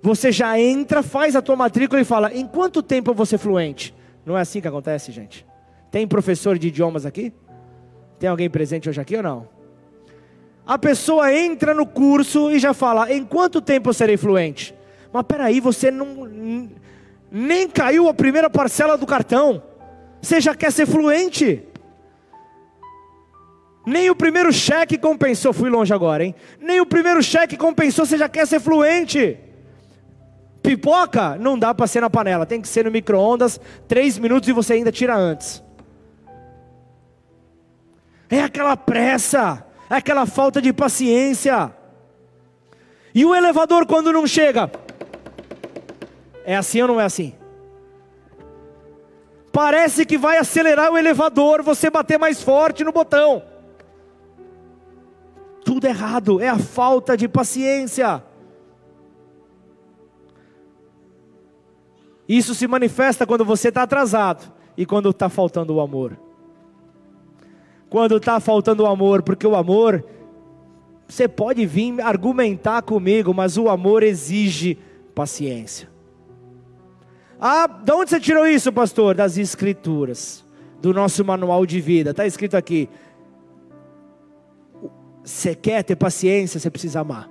Você já entra, faz a tua matrícula e fala: em quanto tempo eu vou ser fluente? Não é assim que acontece, gente? Tem professor de idiomas aqui? Tem alguém presente hoje aqui ou não? A pessoa entra no curso e já fala: em quanto tempo eu serei fluente? Mas peraí, você não nem caiu a primeira parcela do cartão. Você já quer ser fluente? Nem o primeiro cheque compensou, fui longe agora, hein? Nem o primeiro cheque compensou, você já quer ser fluente. Pipoca não dá para ser na panela, tem que ser no micro-ondas, três minutos e você ainda tira antes. É aquela pressa, é aquela falta de paciência. E o elevador quando não chega, é assim ou não é assim? Parece que vai acelerar o elevador, você bater mais forte no botão. Tudo errado, é a falta de paciência. Isso se manifesta quando você está atrasado e quando está faltando o amor. Quando está faltando o amor, porque o amor, você pode vir argumentar comigo, mas o amor exige paciência. Ah, de onde você tirou isso, pastor? Das Escrituras, do nosso manual de vida. Está escrito aqui: você quer ter paciência, você precisa amar.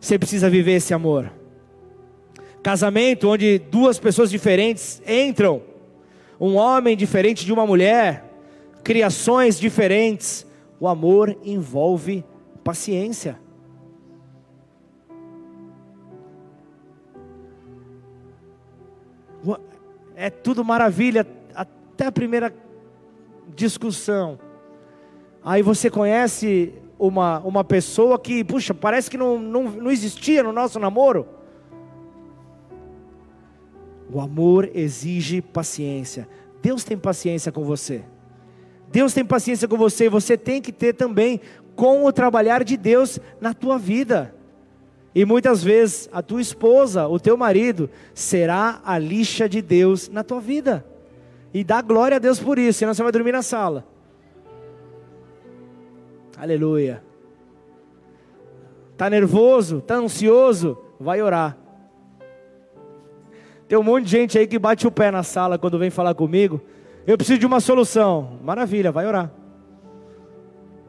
Você precisa viver esse amor. Casamento onde duas pessoas diferentes entram, um homem diferente de uma mulher, criações diferentes. O amor envolve paciência. É tudo maravilha até a primeira discussão. Aí você conhece uma, uma pessoa que, puxa, parece que não, não, não existia no nosso namoro. O amor exige paciência. Deus tem paciência com você. Deus tem paciência com você e você tem que ter também com o trabalhar de Deus na tua vida. E muitas vezes a tua esposa, o teu marido, será a lixa de Deus na tua vida. E dá glória a Deus por isso, senão você vai dormir na sala. Aleluia. Está nervoso, está ansioso? Vai orar. Tem um monte de gente aí que bate o pé na sala quando vem falar comigo. Eu preciso de uma solução. Maravilha, vai orar.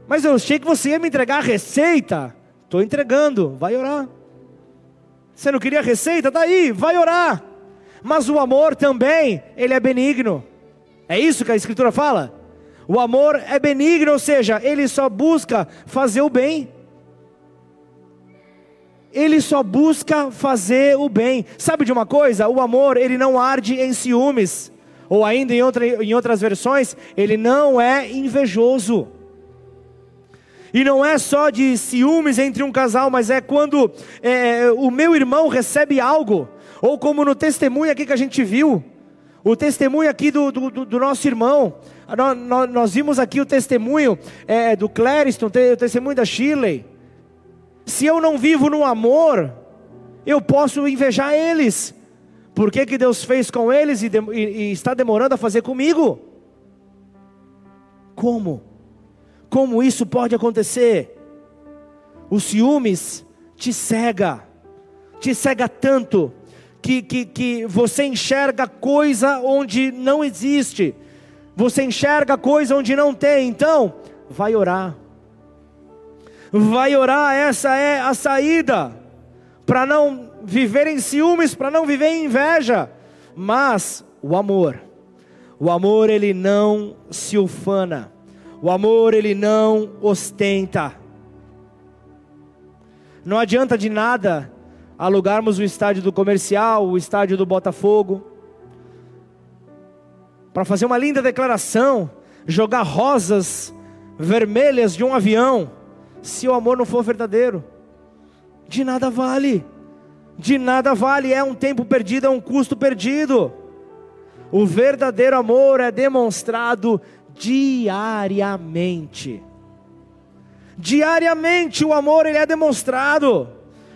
Mas eu achei que você ia me entregar a receita. Estou entregando, vai orar. Você não queria receita? Daí, tá vai orar. Mas o amor também, ele é benigno. É isso que a Escritura fala? O amor é benigno, ou seja, ele só busca fazer o bem. Ele só busca fazer o bem. Sabe de uma coisa? O amor, ele não arde em ciúmes. Ou ainda em, outra, em outras versões, ele não é invejoso. E não é só de ciúmes entre um casal, mas é quando é, o meu irmão recebe algo, ou como no testemunho aqui que a gente viu, o testemunho aqui do, do, do nosso irmão. Nós, nós, vimos aqui o testemunho é, do Clériston, o testemunho da Shirley. Se eu não vivo no amor, eu posso invejar eles. Por que, que Deus fez com eles e, de, e, e está demorando a fazer comigo? Como? Como isso pode acontecer? O ciúmes te cega, te cega tanto, que, que, que você enxerga coisa onde não existe, você enxerga coisa onde não tem, então, vai orar, vai orar, essa é a saída, para não viver em ciúmes, para não viver em inveja, mas o amor, o amor ele não se ufana, o amor ele não ostenta. Não adianta de nada alugarmos o estádio do comercial, o estádio do Botafogo, para fazer uma linda declaração, jogar rosas vermelhas de um avião, se o amor não for verdadeiro, de nada vale, de nada vale, é um tempo perdido, é um custo perdido. O verdadeiro amor é demonstrado diariamente. Diariamente o amor ele é demonstrado.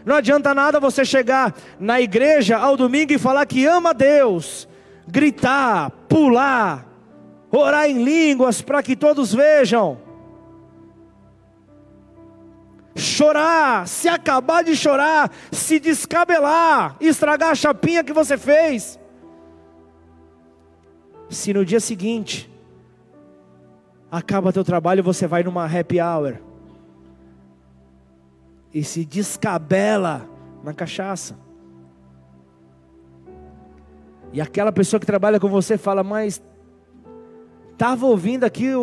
Não adianta nada você chegar na igreja ao domingo e falar que ama a Deus, gritar, pular, orar em línguas para que todos vejam. Chorar, se acabar de chorar, se descabelar, estragar a chapinha que você fez. Se no dia seguinte acaba teu trabalho, você vai numa happy hour e se descabela na cachaça. E aquela pessoa que trabalha com você fala, mas estava ouvindo aqui o,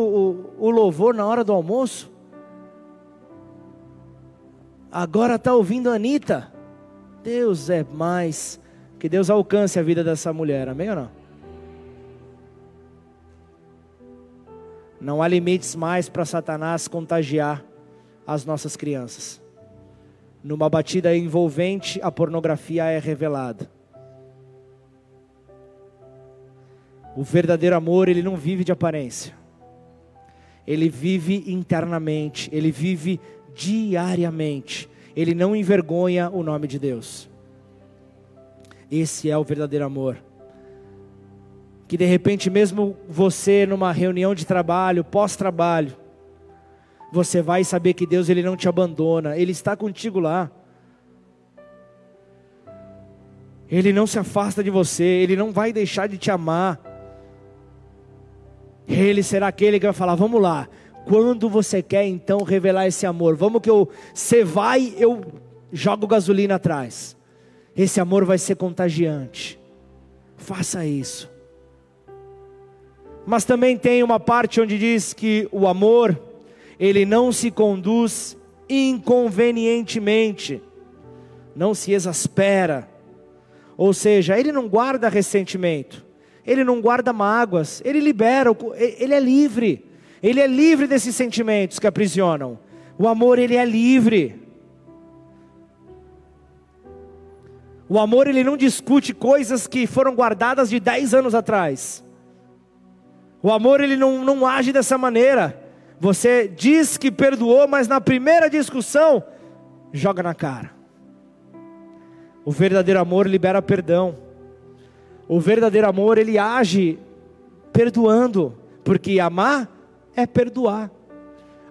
o, o, louvor na hora do almoço, agora está ouvindo a Anitta. Deus é mais. Que Deus alcance a vida dessa mulher, amém ou não? Não há limites mais para Satanás contagiar as nossas crianças. Numa batida envolvente, a pornografia é revelada. O verdadeiro amor, ele não vive de aparência. Ele vive internamente, ele vive diariamente. Ele não envergonha o nome de Deus. Esse é o verdadeiro amor. Que de repente, mesmo você numa reunião de trabalho, pós-trabalho, você vai saber que Deus ele não te abandona, ele está contigo lá. Ele não se afasta de você, ele não vai deixar de te amar. Ele será aquele que vai falar: Vamos lá, quando você quer então revelar esse amor? Vamos que eu, você vai, eu jogo gasolina atrás. Esse amor vai ser contagiante. Faça isso. Mas também tem uma parte onde diz que o amor, ele não se conduz inconvenientemente, não se exaspera, ou seja, ele não guarda ressentimento ele não guarda mágoas, ele libera, ele é livre. Ele é livre desses sentimentos que aprisionam. O amor, ele é livre. O amor, ele não discute coisas que foram guardadas de 10 anos atrás. O amor, ele não, não age dessa maneira. Você diz que perdoou, mas na primeira discussão, joga na cara. O verdadeiro amor libera perdão. O verdadeiro amor, ele age perdoando, porque amar é perdoar.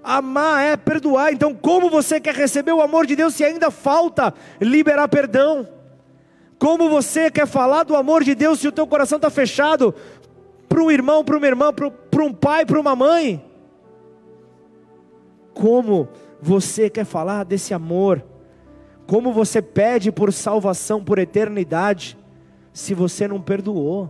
Amar é perdoar. Então, como você quer receber o amor de Deus se ainda falta liberar perdão? Como você quer falar do amor de Deus se o teu coração está fechado para um irmão, para uma irmã, para um pai, para uma mãe? Como você quer falar desse amor? Como você pede por salvação, por eternidade? se você não perdoou?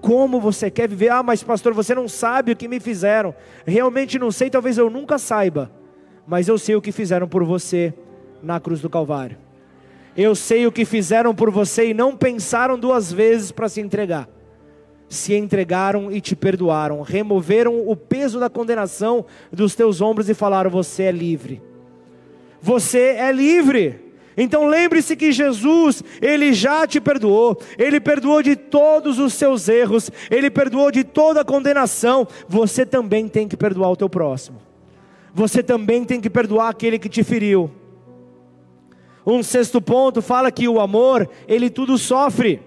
Como você quer viver? Ah, mas pastor, você não sabe o que me fizeram. Realmente não sei, talvez eu nunca saiba, mas eu sei o que fizeram por você na cruz do Calvário. Eu sei o que fizeram por você e não pensaram duas vezes para se entregar. Se entregaram e te perdoaram, removeram o peso da condenação dos teus ombros e falaram: Você é livre. Você é livre. Então lembre-se que Jesus, Ele já te perdoou, Ele perdoou de todos os seus erros, Ele perdoou de toda a condenação. Você também tem que perdoar o teu próximo, você também tem que perdoar aquele que te feriu. Um sexto ponto fala que o amor, ele tudo sofre,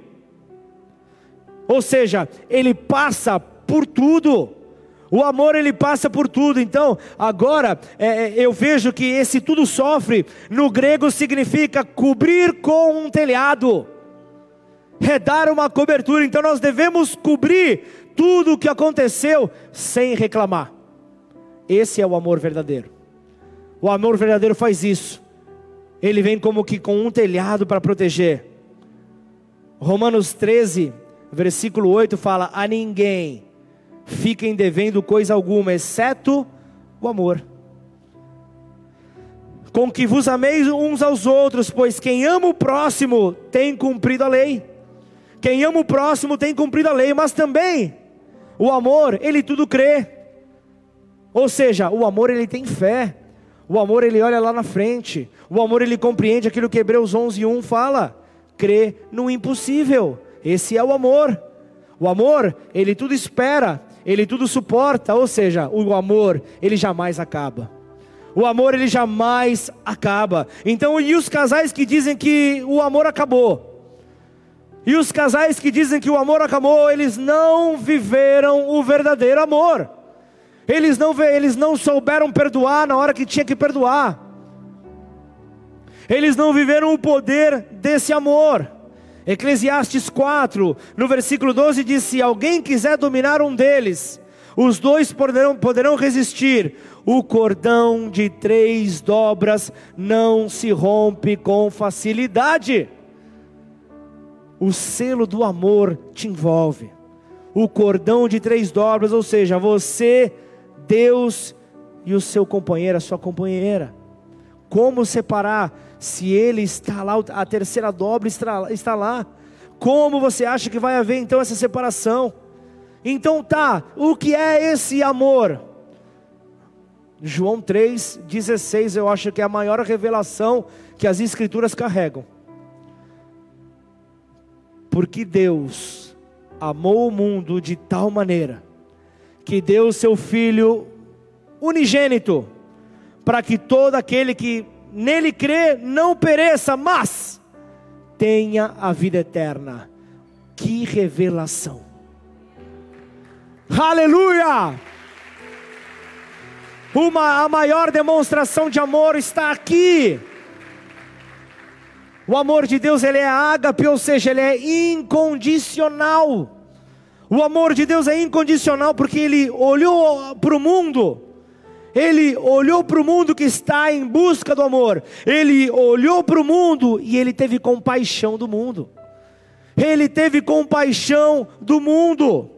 ou seja, ele passa por tudo. O amor ele passa por tudo. Então, agora é, é, eu vejo que esse tudo sofre, no grego significa cobrir com um telhado, redar uma cobertura. Então, nós devemos cobrir tudo o que aconteceu sem reclamar. Esse é o amor verdadeiro. O amor verdadeiro faz isso. Ele vem como que com um telhado para proteger. Romanos 13, versículo 8 fala: A ninguém fiquem devendo coisa alguma, exceto o amor. com que vos ameis uns aos outros, pois quem ama o próximo tem cumprido a lei. Quem ama o próximo tem cumprido a lei, mas também o amor, ele tudo crê. Ou seja, o amor ele tem fé. O amor ele olha lá na frente. O amor ele compreende aquilo que Hebreus 11:1 fala. Crê no impossível. Esse é o amor. O amor, ele tudo espera, ele tudo suporta, ou seja, o amor, ele jamais acaba. O amor ele jamais acaba. Então, e os casais que dizem que o amor acabou? E os casais que dizem que o amor acabou, eles não viveram o verdadeiro amor. Eles não, eles não souberam perdoar na hora que tinha que perdoar. Eles não viveram o poder desse amor. Eclesiastes 4, no versículo 12, diz: Se alguém quiser dominar um deles, os dois poderão, poderão resistir. O cordão de três dobras não se rompe com facilidade. O selo do amor te envolve. O cordão de três dobras, ou seja, você, Deus e o seu companheiro, a sua companheira. Como separar se ele está lá, a terceira dobra está lá? Como você acha que vai haver então essa separação? Então tá, o que é esse amor? João 3,16 eu acho que é a maior revelação que as Escrituras carregam. Porque Deus amou o mundo de tal maneira que deu o seu Filho unigênito, para que todo aquele que nele crê não pereça, mas tenha a vida eterna. Que revelação! Aleluia! Uma, a maior demonstração de amor está aqui. O amor de Deus ele é ágape, ou seja, ele é incondicional. O amor de Deus é incondicional porque ele olhou para o mundo. Ele olhou para o mundo que está em busca do amor. Ele olhou para o mundo e ele teve compaixão do mundo. Ele teve compaixão do mundo.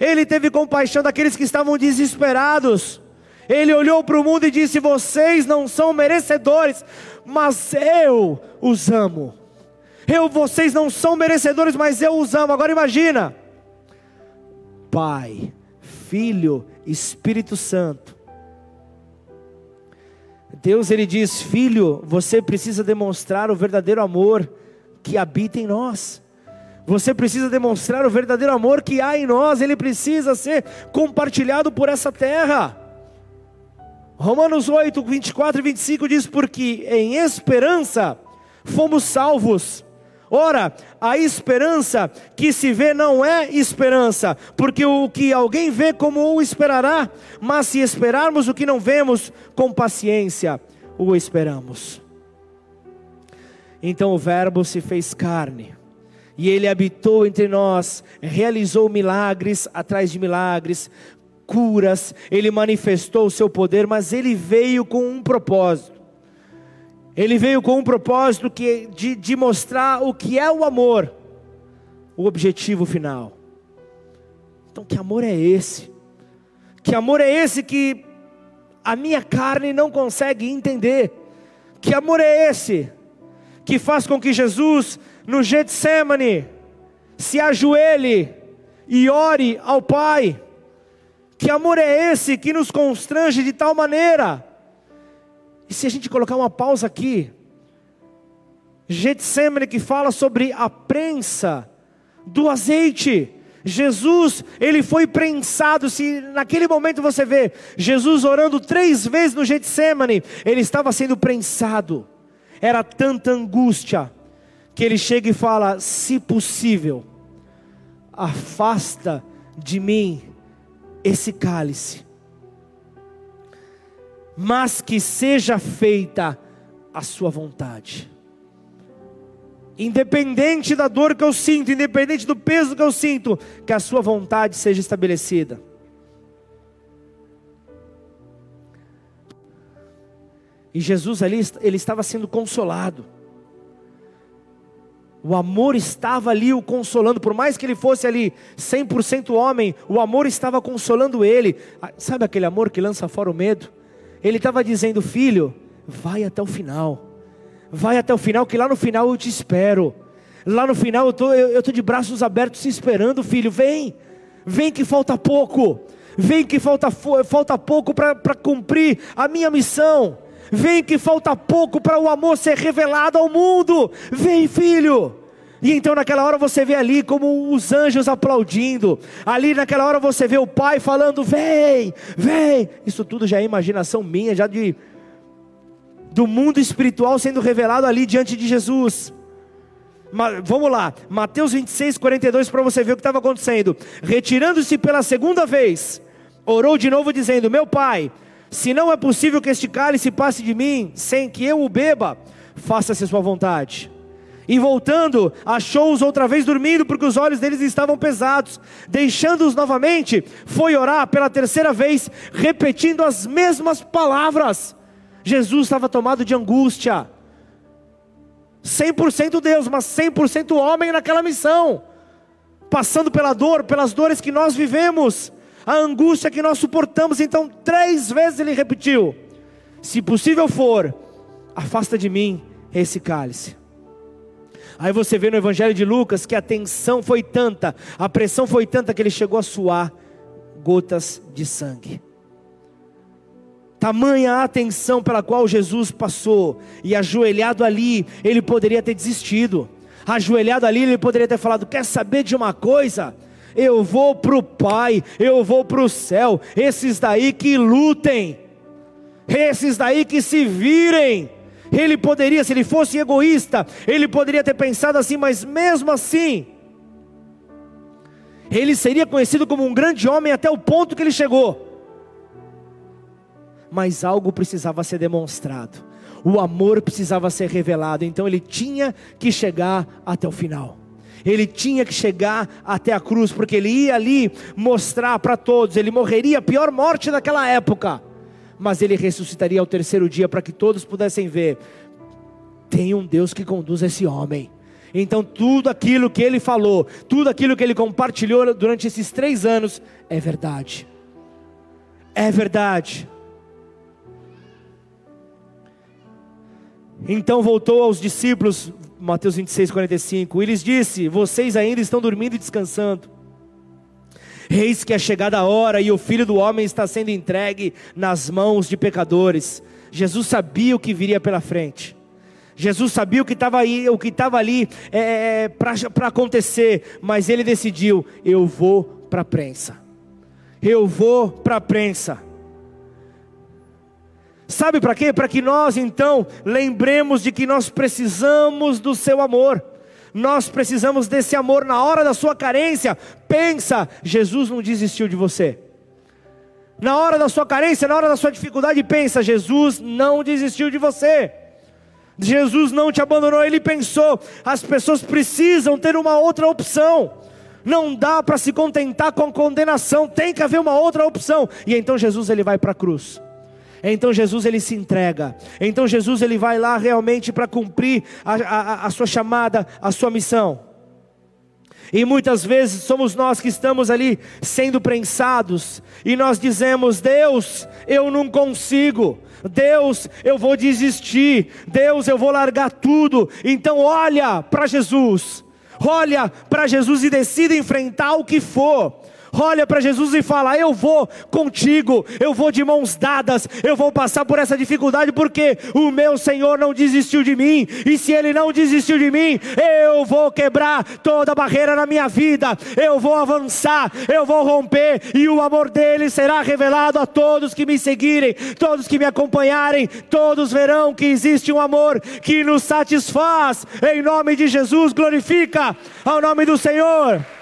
Ele teve compaixão daqueles que estavam desesperados. Ele olhou para o mundo e disse: Vocês não são merecedores, mas eu os amo. Eu, vocês não são merecedores, mas eu os amo. Agora imagina, Pai, Filho, Espírito Santo. Deus ele diz: Filho, você precisa demonstrar o verdadeiro amor que habita em nós. Você precisa demonstrar o verdadeiro amor que há em nós, ele precisa ser compartilhado por essa terra. Romanos 8, 24 e 25 diz: Porque em esperança fomos salvos. Ora, a esperança que se vê não é esperança, porque o que alguém vê, como o esperará? Mas se esperarmos o que não vemos, com paciência o esperamos. Então o Verbo se fez carne e ele habitou entre nós, realizou milagres atrás de milagres, curas, ele manifestou o seu poder, mas ele veio com um propósito. Ele veio com um propósito que, de, de mostrar o que é o amor, o objetivo final. Então, que amor é esse? Que amor é esse que a minha carne não consegue entender? Que amor é esse que faz com que Jesus no Getsemane, se ajoelhe e ore ao Pai. Que amor é esse que nos constrange de tal maneira? E se a gente colocar uma pausa aqui, Getsemane que fala sobre a prensa do azeite. Jesus, ele foi prensado. Se naquele momento você vê Jesus orando três vezes no Getsemane, ele estava sendo prensado. Era tanta angústia, que ele chega e fala: se possível, afasta de mim esse cálice, mas que seja feita a sua vontade. Independente da dor que eu sinto, independente do peso que eu sinto, que a sua vontade seja estabelecida. E Jesus ali, ele estava sendo consolado. O amor estava ali o consolando, por mais que ele fosse ali 100% homem, o amor estava consolando ele. Ah, sabe aquele amor que lança fora o medo? Ele estava dizendo: Filho, vai até o final. Vai até o final, que lá no final eu te espero. Lá no final eu tô, eu, tô de braços abertos esperando, filho. Vem, vem que falta pouco. Vem que falta, falta pouco para cumprir a minha missão. Vem que falta pouco para o amor ser revelado ao mundo. Vem, filho. E então naquela hora você vê ali como os anjos aplaudindo. Ali naquela hora você vê o pai falando: "Vem, vem". Isso tudo já é imaginação minha, já de do mundo espiritual sendo revelado ali diante de Jesus. Vamos lá, Mateus 26, 42, para você ver o que estava acontecendo. Retirando-se pela segunda vez, orou de novo, dizendo: Meu pai, se não é possível que este cálice passe de mim, sem que eu o beba, faça-se a sua vontade. E voltando, achou-os outra vez dormindo, porque os olhos deles estavam pesados. Deixando-os novamente, foi orar pela terceira vez, repetindo as mesmas palavras. Jesus estava tomado de angústia. 100% Deus, mas 100% homem naquela missão. Passando pela dor, pelas dores que nós vivemos, a angústia que nós suportamos. Então, três vezes ele repetiu: Se possível for, afasta de mim esse cálice. Aí você vê no Evangelho de Lucas que a tensão foi tanta, a pressão foi tanta que ele chegou a suar gotas de sangue. Tamanha a atenção pela qual Jesus passou, e ajoelhado ali, ele poderia ter desistido. Ajoelhado ali, ele poderia ter falado: Quer saber de uma coisa? Eu vou para o Pai, eu vou para o céu. Esses daí que lutem, esses daí que se virem. Ele poderia, se ele fosse egoísta, ele poderia ter pensado assim, mas mesmo assim, ele seria conhecido como um grande homem até o ponto que ele chegou. Mas algo precisava ser demonstrado, o amor precisava ser revelado, então ele tinha que chegar até o final. Ele tinha que chegar até a cruz, porque ele ia ali mostrar para todos, ele morreria a pior morte daquela época, mas ele ressuscitaria ao terceiro dia para que todos pudessem ver: tem um Deus que conduz esse homem. Então, tudo aquilo que ele falou, tudo aquilo que ele compartilhou durante esses três anos, é verdade. É verdade. Então voltou aos discípulos, Mateus 26, 45, e lhes disse: Vocês ainda estão dormindo e descansando. Eis que é chegada a hora e o filho do homem está sendo entregue nas mãos de pecadores. Jesus sabia o que viria pela frente. Jesus sabia o que estava aí, o que estava ali é, é para acontecer, mas ele decidiu: eu vou para a prensa. Eu vou para a prensa. Sabe para quê? Para que nós então lembremos de que nós precisamos do seu amor. Nós precisamos desse amor na hora da sua carência. Pensa, Jesus não desistiu de você. Na hora da sua carência, na hora da sua dificuldade, pensa, Jesus não desistiu de você. Jesus não te abandonou, ele pensou, as pessoas precisam ter uma outra opção. Não dá para se contentar com condenação, tem que haver uma outra opção. E então Jesus ele vai para a cruz. Então Jesus ele se entrega. Então Jesus ele vai lá realmente para cumprir a, a, a sua chamada, a sua missão. E muitas vezes somos nós que estamos ali sendo prensados e nós dizemos: Deus, eu não consigo. Deus, eu vou desistir. Deus, eu vou largar tudo. Então olha para Jesus. Olha para Jesus e decida enfrentar o que for olha para Jesus e fala: Eu vou contigo, eu vou de mãos dadas, eu vou passar por essa dificuldade, porque o meu Senhor não desistiu de mim, e se Ele não desistiu de mim, eu vou quebrar toda barreira na minha vida, eu vou avançar, eu vou romper, e o amor dele será revelado a todos que me seguirem, todos que me acompanharem, todos verão que existe um amor que nos satisfaz, em nome de Jesus, glorifica ao nome do Senhor.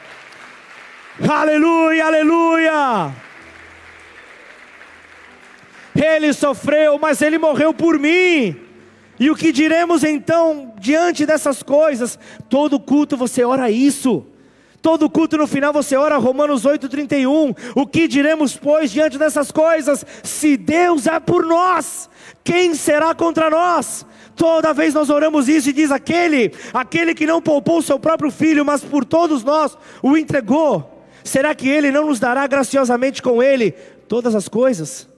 Aleluia, aleluia. Ele sofreu, mas ele morreu por mim. E o que diremos então diante dessas coisas? Todo culto você ora isso. Todo culto no final você ora Romanos 8:31. O que diremos pois diante dessas coisas? Se Deus é por nós, quem será contra nós? Toda vez nós oramos isso e diz aquele, aquele que não poupou seu próprio filho, mas por todos nós o entregou. Será que Ele não nos dará graciosamente com Ele todas as coisas?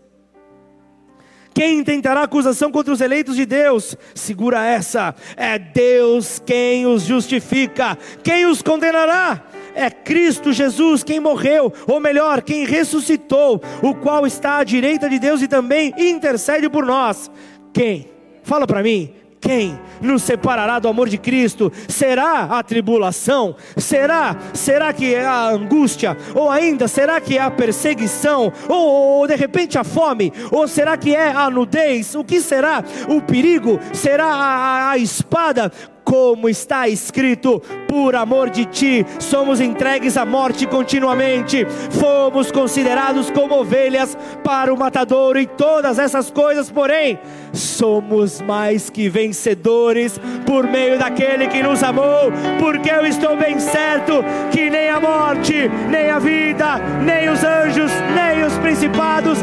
Quem tentará acusação contra os eleitos de Deus? Segura essa: é Deus quem os justifica. Quem os condenará? é Cristo Jesus quem morreu, ou melhor, quem ressuscitou, o qual está à direita de Deus e também intercede por nós. Quem? Fala para mim. Quem nos separará do amor de Cristo? Será a tribulação? Será? Será que é a angústia? Ou ainda, será que é a perseguição? Ou, ou de repente a fome? Ou será que é a nudez? O que será? O perigo? Será a, a, a espada? Como está escrito: por amor de ti somos entregues à morte continuamente, fomos considerados como ovelhas para o matadouro e todas essas coisas, porém, somos mais que vencedores por meio daquele que nos amou, porque eu estou bem certo que nem a morte, nem a vida, nem os anjos, nem os principados,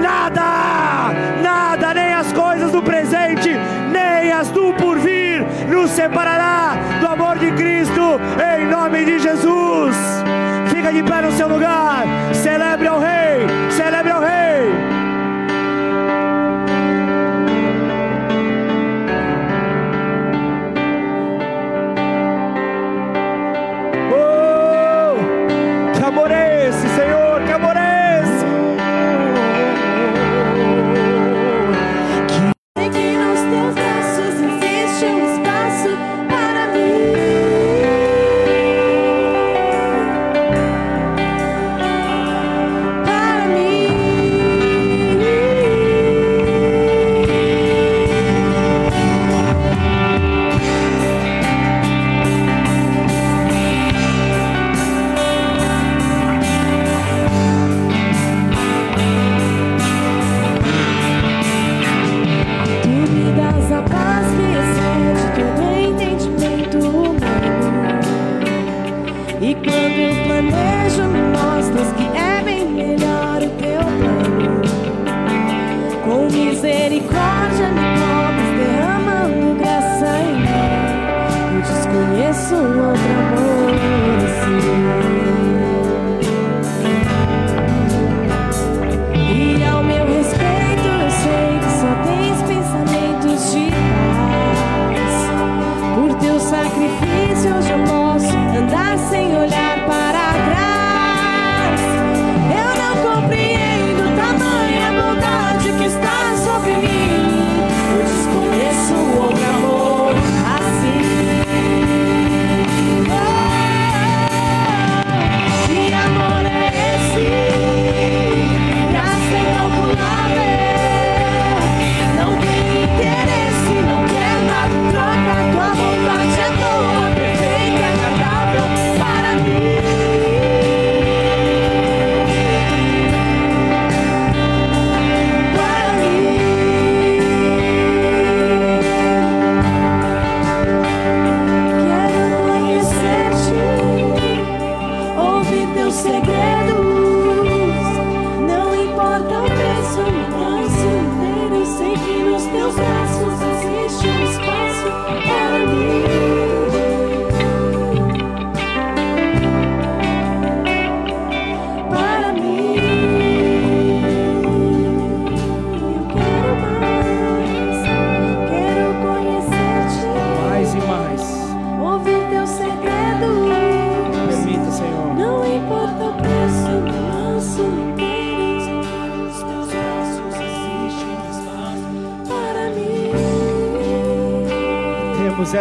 nada, nada, nem as coisas do presente, nem as do porvir, nos separará do amor de Cristo, em nome de Jesus. Fica de pé no seu lugar, celebre ao Rei, celebre ao Rei.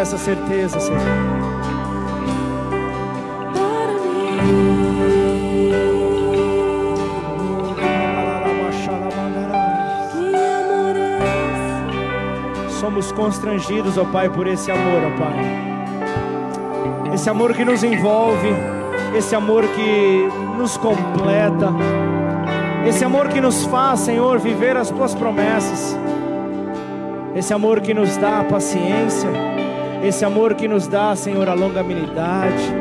Essa certeza, Senhor. Somos constrangidos, ó Pai, por esse amor, ó Pai. Esse amor que nos envolve, esse amor que nos completa, esse amor que nos faz, Senhor, viver as tuas promessas, esse amor que nos dá paciência esse amor que nos dá, Senhor, a longanimidade,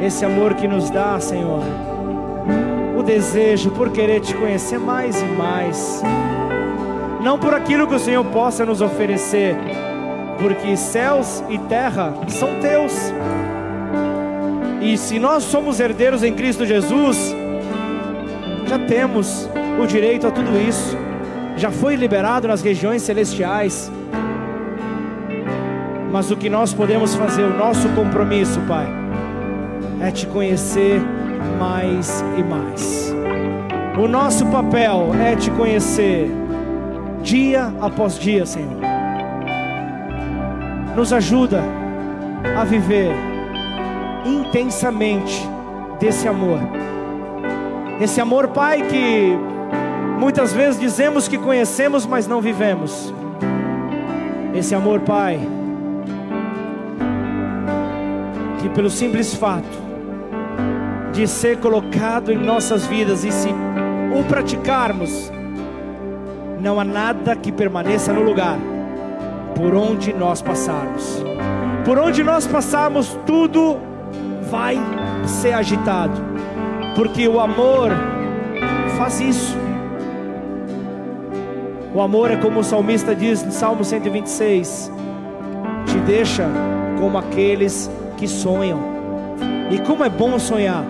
esse amor que nos dá, Senhor, o desejo por querer te conhecer mais e mais, não por aquilo que o Senhor possa nos oferecer, porque céus e terra são teus, e se nós somos herdeiros em Cristo Jesus, já temos o direito a tudo isso, já foi liberado nas regiões celestiais. Mas o que nós podemos fazer, o nosso compromisso, Pai, é te conhecer mais e mais. O nosso papel é te conhecer dia após dia, Senhor. Nos ajuda a viver intensamente desse amor. Esse amor, Pai, que muitas vezes dizemos que conhecemos, mas não vivemos. Esse amor, Pai, que pelo simples fato de ser colocado em nossas vidas e se o praticarmos, não há nada que permaneça no lugar por onde nós passarmos. Por onde nós passarmos, tudo vai ser agitado, porque o amor faz isso. O amor é como o salmista diz no Salmo 126: te deixa como aqueles que sonham. E como é bom sonhar.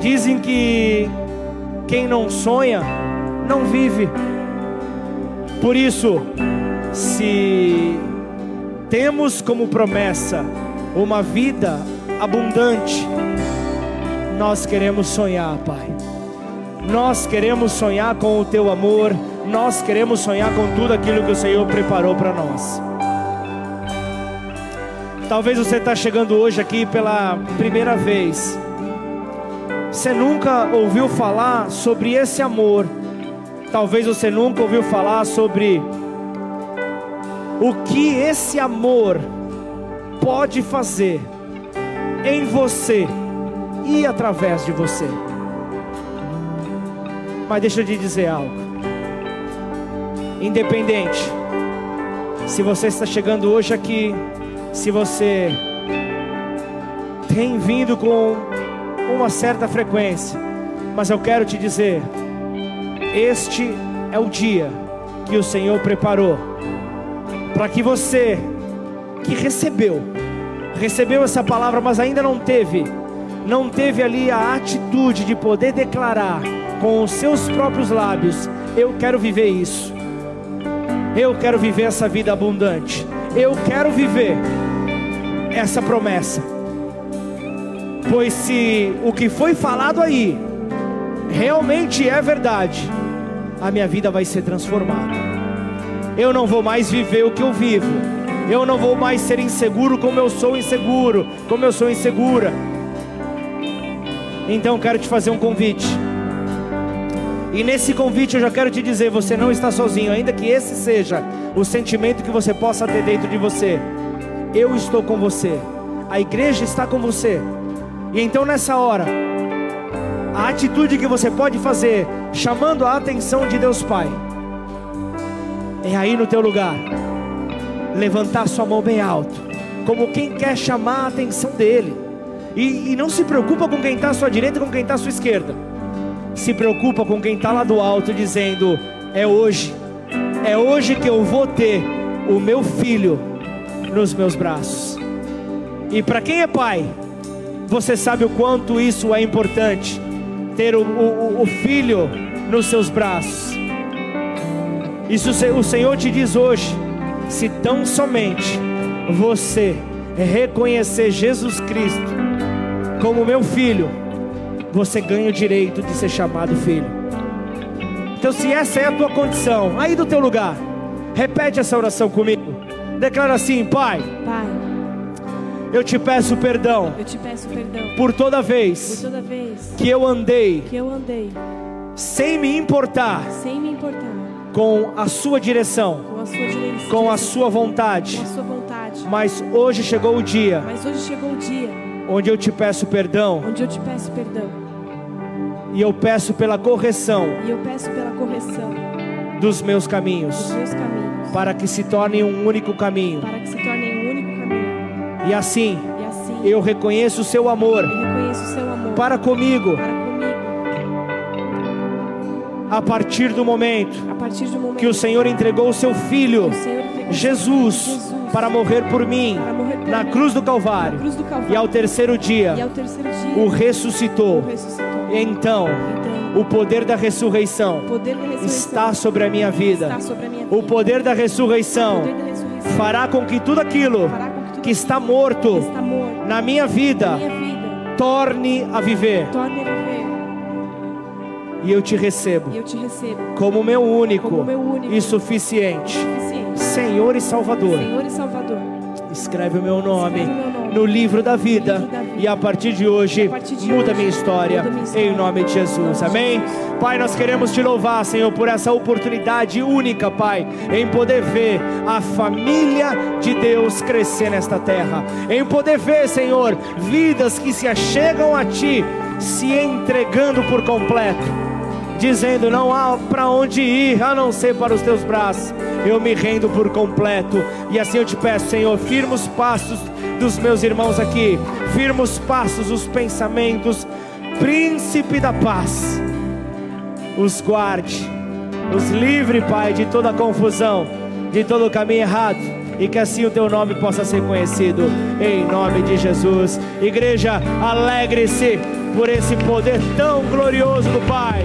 Dizem que quem não sonha não vive. Por isso, se temos como promessa uma vida abundante, nós queremos sonhar, Pai. Nós queremos sonhar com o Teu amor, nós queremos sonhar com tudo aquilo que o Senhor preparou para nós. Talvez você está chegando hoje aqui pela primeira vez. Você nunca ouviu falar sobre esse amor. Talvez você nunca ouviu falar sobre o que esse amor pode fazer em você e através de você. Mas deixa eu te dizer algo. Independente se você está chegando hoje aqui, se você tem vindo com uma certa frequência, mas eu quero te dizer, este é o dia que o Senhor preparou para que você que recebeu, recebeu essa palavra, mas ainda não teve, não teve ali a atitude de poder declarar com os seus próprios lábios: Eu quero viver isso, eu quero viver essa vida abundante, eu quero viver essa promessa. Pois se o que foi falado aí realmente é verdade, a minha vida vai ser transformada. Eu não vou mais viver o que eu vivo. Eu não vou mais ser inseguro como eu sou inseguro, como eu sou insegura. Então quero te fazer um convite. E nesse convite eu já quero te dizer: você não está sozinho, ainda que esse seja o sentimento que você possa ter dentro de você. Eu estou com você, a igreja está com você. E então nessa hora, a atitude que você pode fazer, chamando a atenção de Deus Pai é aí no teu lugar, levantar sua mão bem alto, como quem quer chamar a atenção dele. E, e não se preocupa com quem está à sua direita com quem está à sua esquerda. Se preocupa com quem está lá do alto, dizendo: É hoje, é hoje que eu vou ter o meu filho nos meus braços. E para quem é pai, você sabe o quanto isso é importante ter o, o, o filho nos seus braços. Isso o Senhor te diz hoje: se tão somente você reconhecer Jesus Cristo como meu filho, você ganha o direito de ser chamado filho. Então, se essa é a tua condição, aí do teu lugar, repete essa oração comigo. Declara assim: Pai. Pai. Eu te peço perdão. Eu te peço perdão. Por toda vez. Por toda vez que eu andei. Que eu andei. Sem me importar. Sem me importar com a sua direção, com a sua, direção, com a sua vontade. Com a sua vontade. Mas hoje chegou o dia. Mas hoje chegou o dia. Onde eu te peço perdão. Onde eu te peço perdão. E eu peço pela correção. E eu peço pela correção dos meus caminhos. Para que se torne um único caminho. E assim, e assim eu reconheço o seu amor. Para comigo. A partir do momento, que o Senhor entregou o seu filho, Jesus, para morrer por mim na cruz do Calvário e ao terceiro dia ressuscitou. o ressuscitou. Então, Então, o poder da ressurreição poder da ressurreição está sobre a minha vida. sobre a minha vida. O poder da O ressurreição poder da ressurreição fará com que tudo aquilo que tudo que está morto está morto na minha na vida minha vida torne a viver. torne a viver. E eu te recebo eu te recebo como meu único como meu único e suficiente suficiente. Senhor e. Senhor e Salvador. Escreve o meu nome meu no livro da vida livro da vida. e a partir de hoje E a partir de muda hoje, minha história muda minha história. em nome de Jesus. Amém. Pai, nós queremos te louvar, Senhor, por essa oportunidade única, Pai, em poder ver a família de Deus crescer nesta terra, em poder ver, Senhor, vidas que se achegam a ti, se entregando por completo dizendo: Não há para onde ir a não ser para os teus braços. Eu me rendo por completo. E assim eu te peço, Senhor, firma os passos dos meus irmãos aqui, firma os passos, os pensamentos, príncipe da paz. Os guarde, os livre, Pai, de toda confusão, de todo caminho errado. E que assim o teu nome possa ser conhecido, em nome de Jesus. Igreja, alegre-se por esse poder tão glorioso do Pai,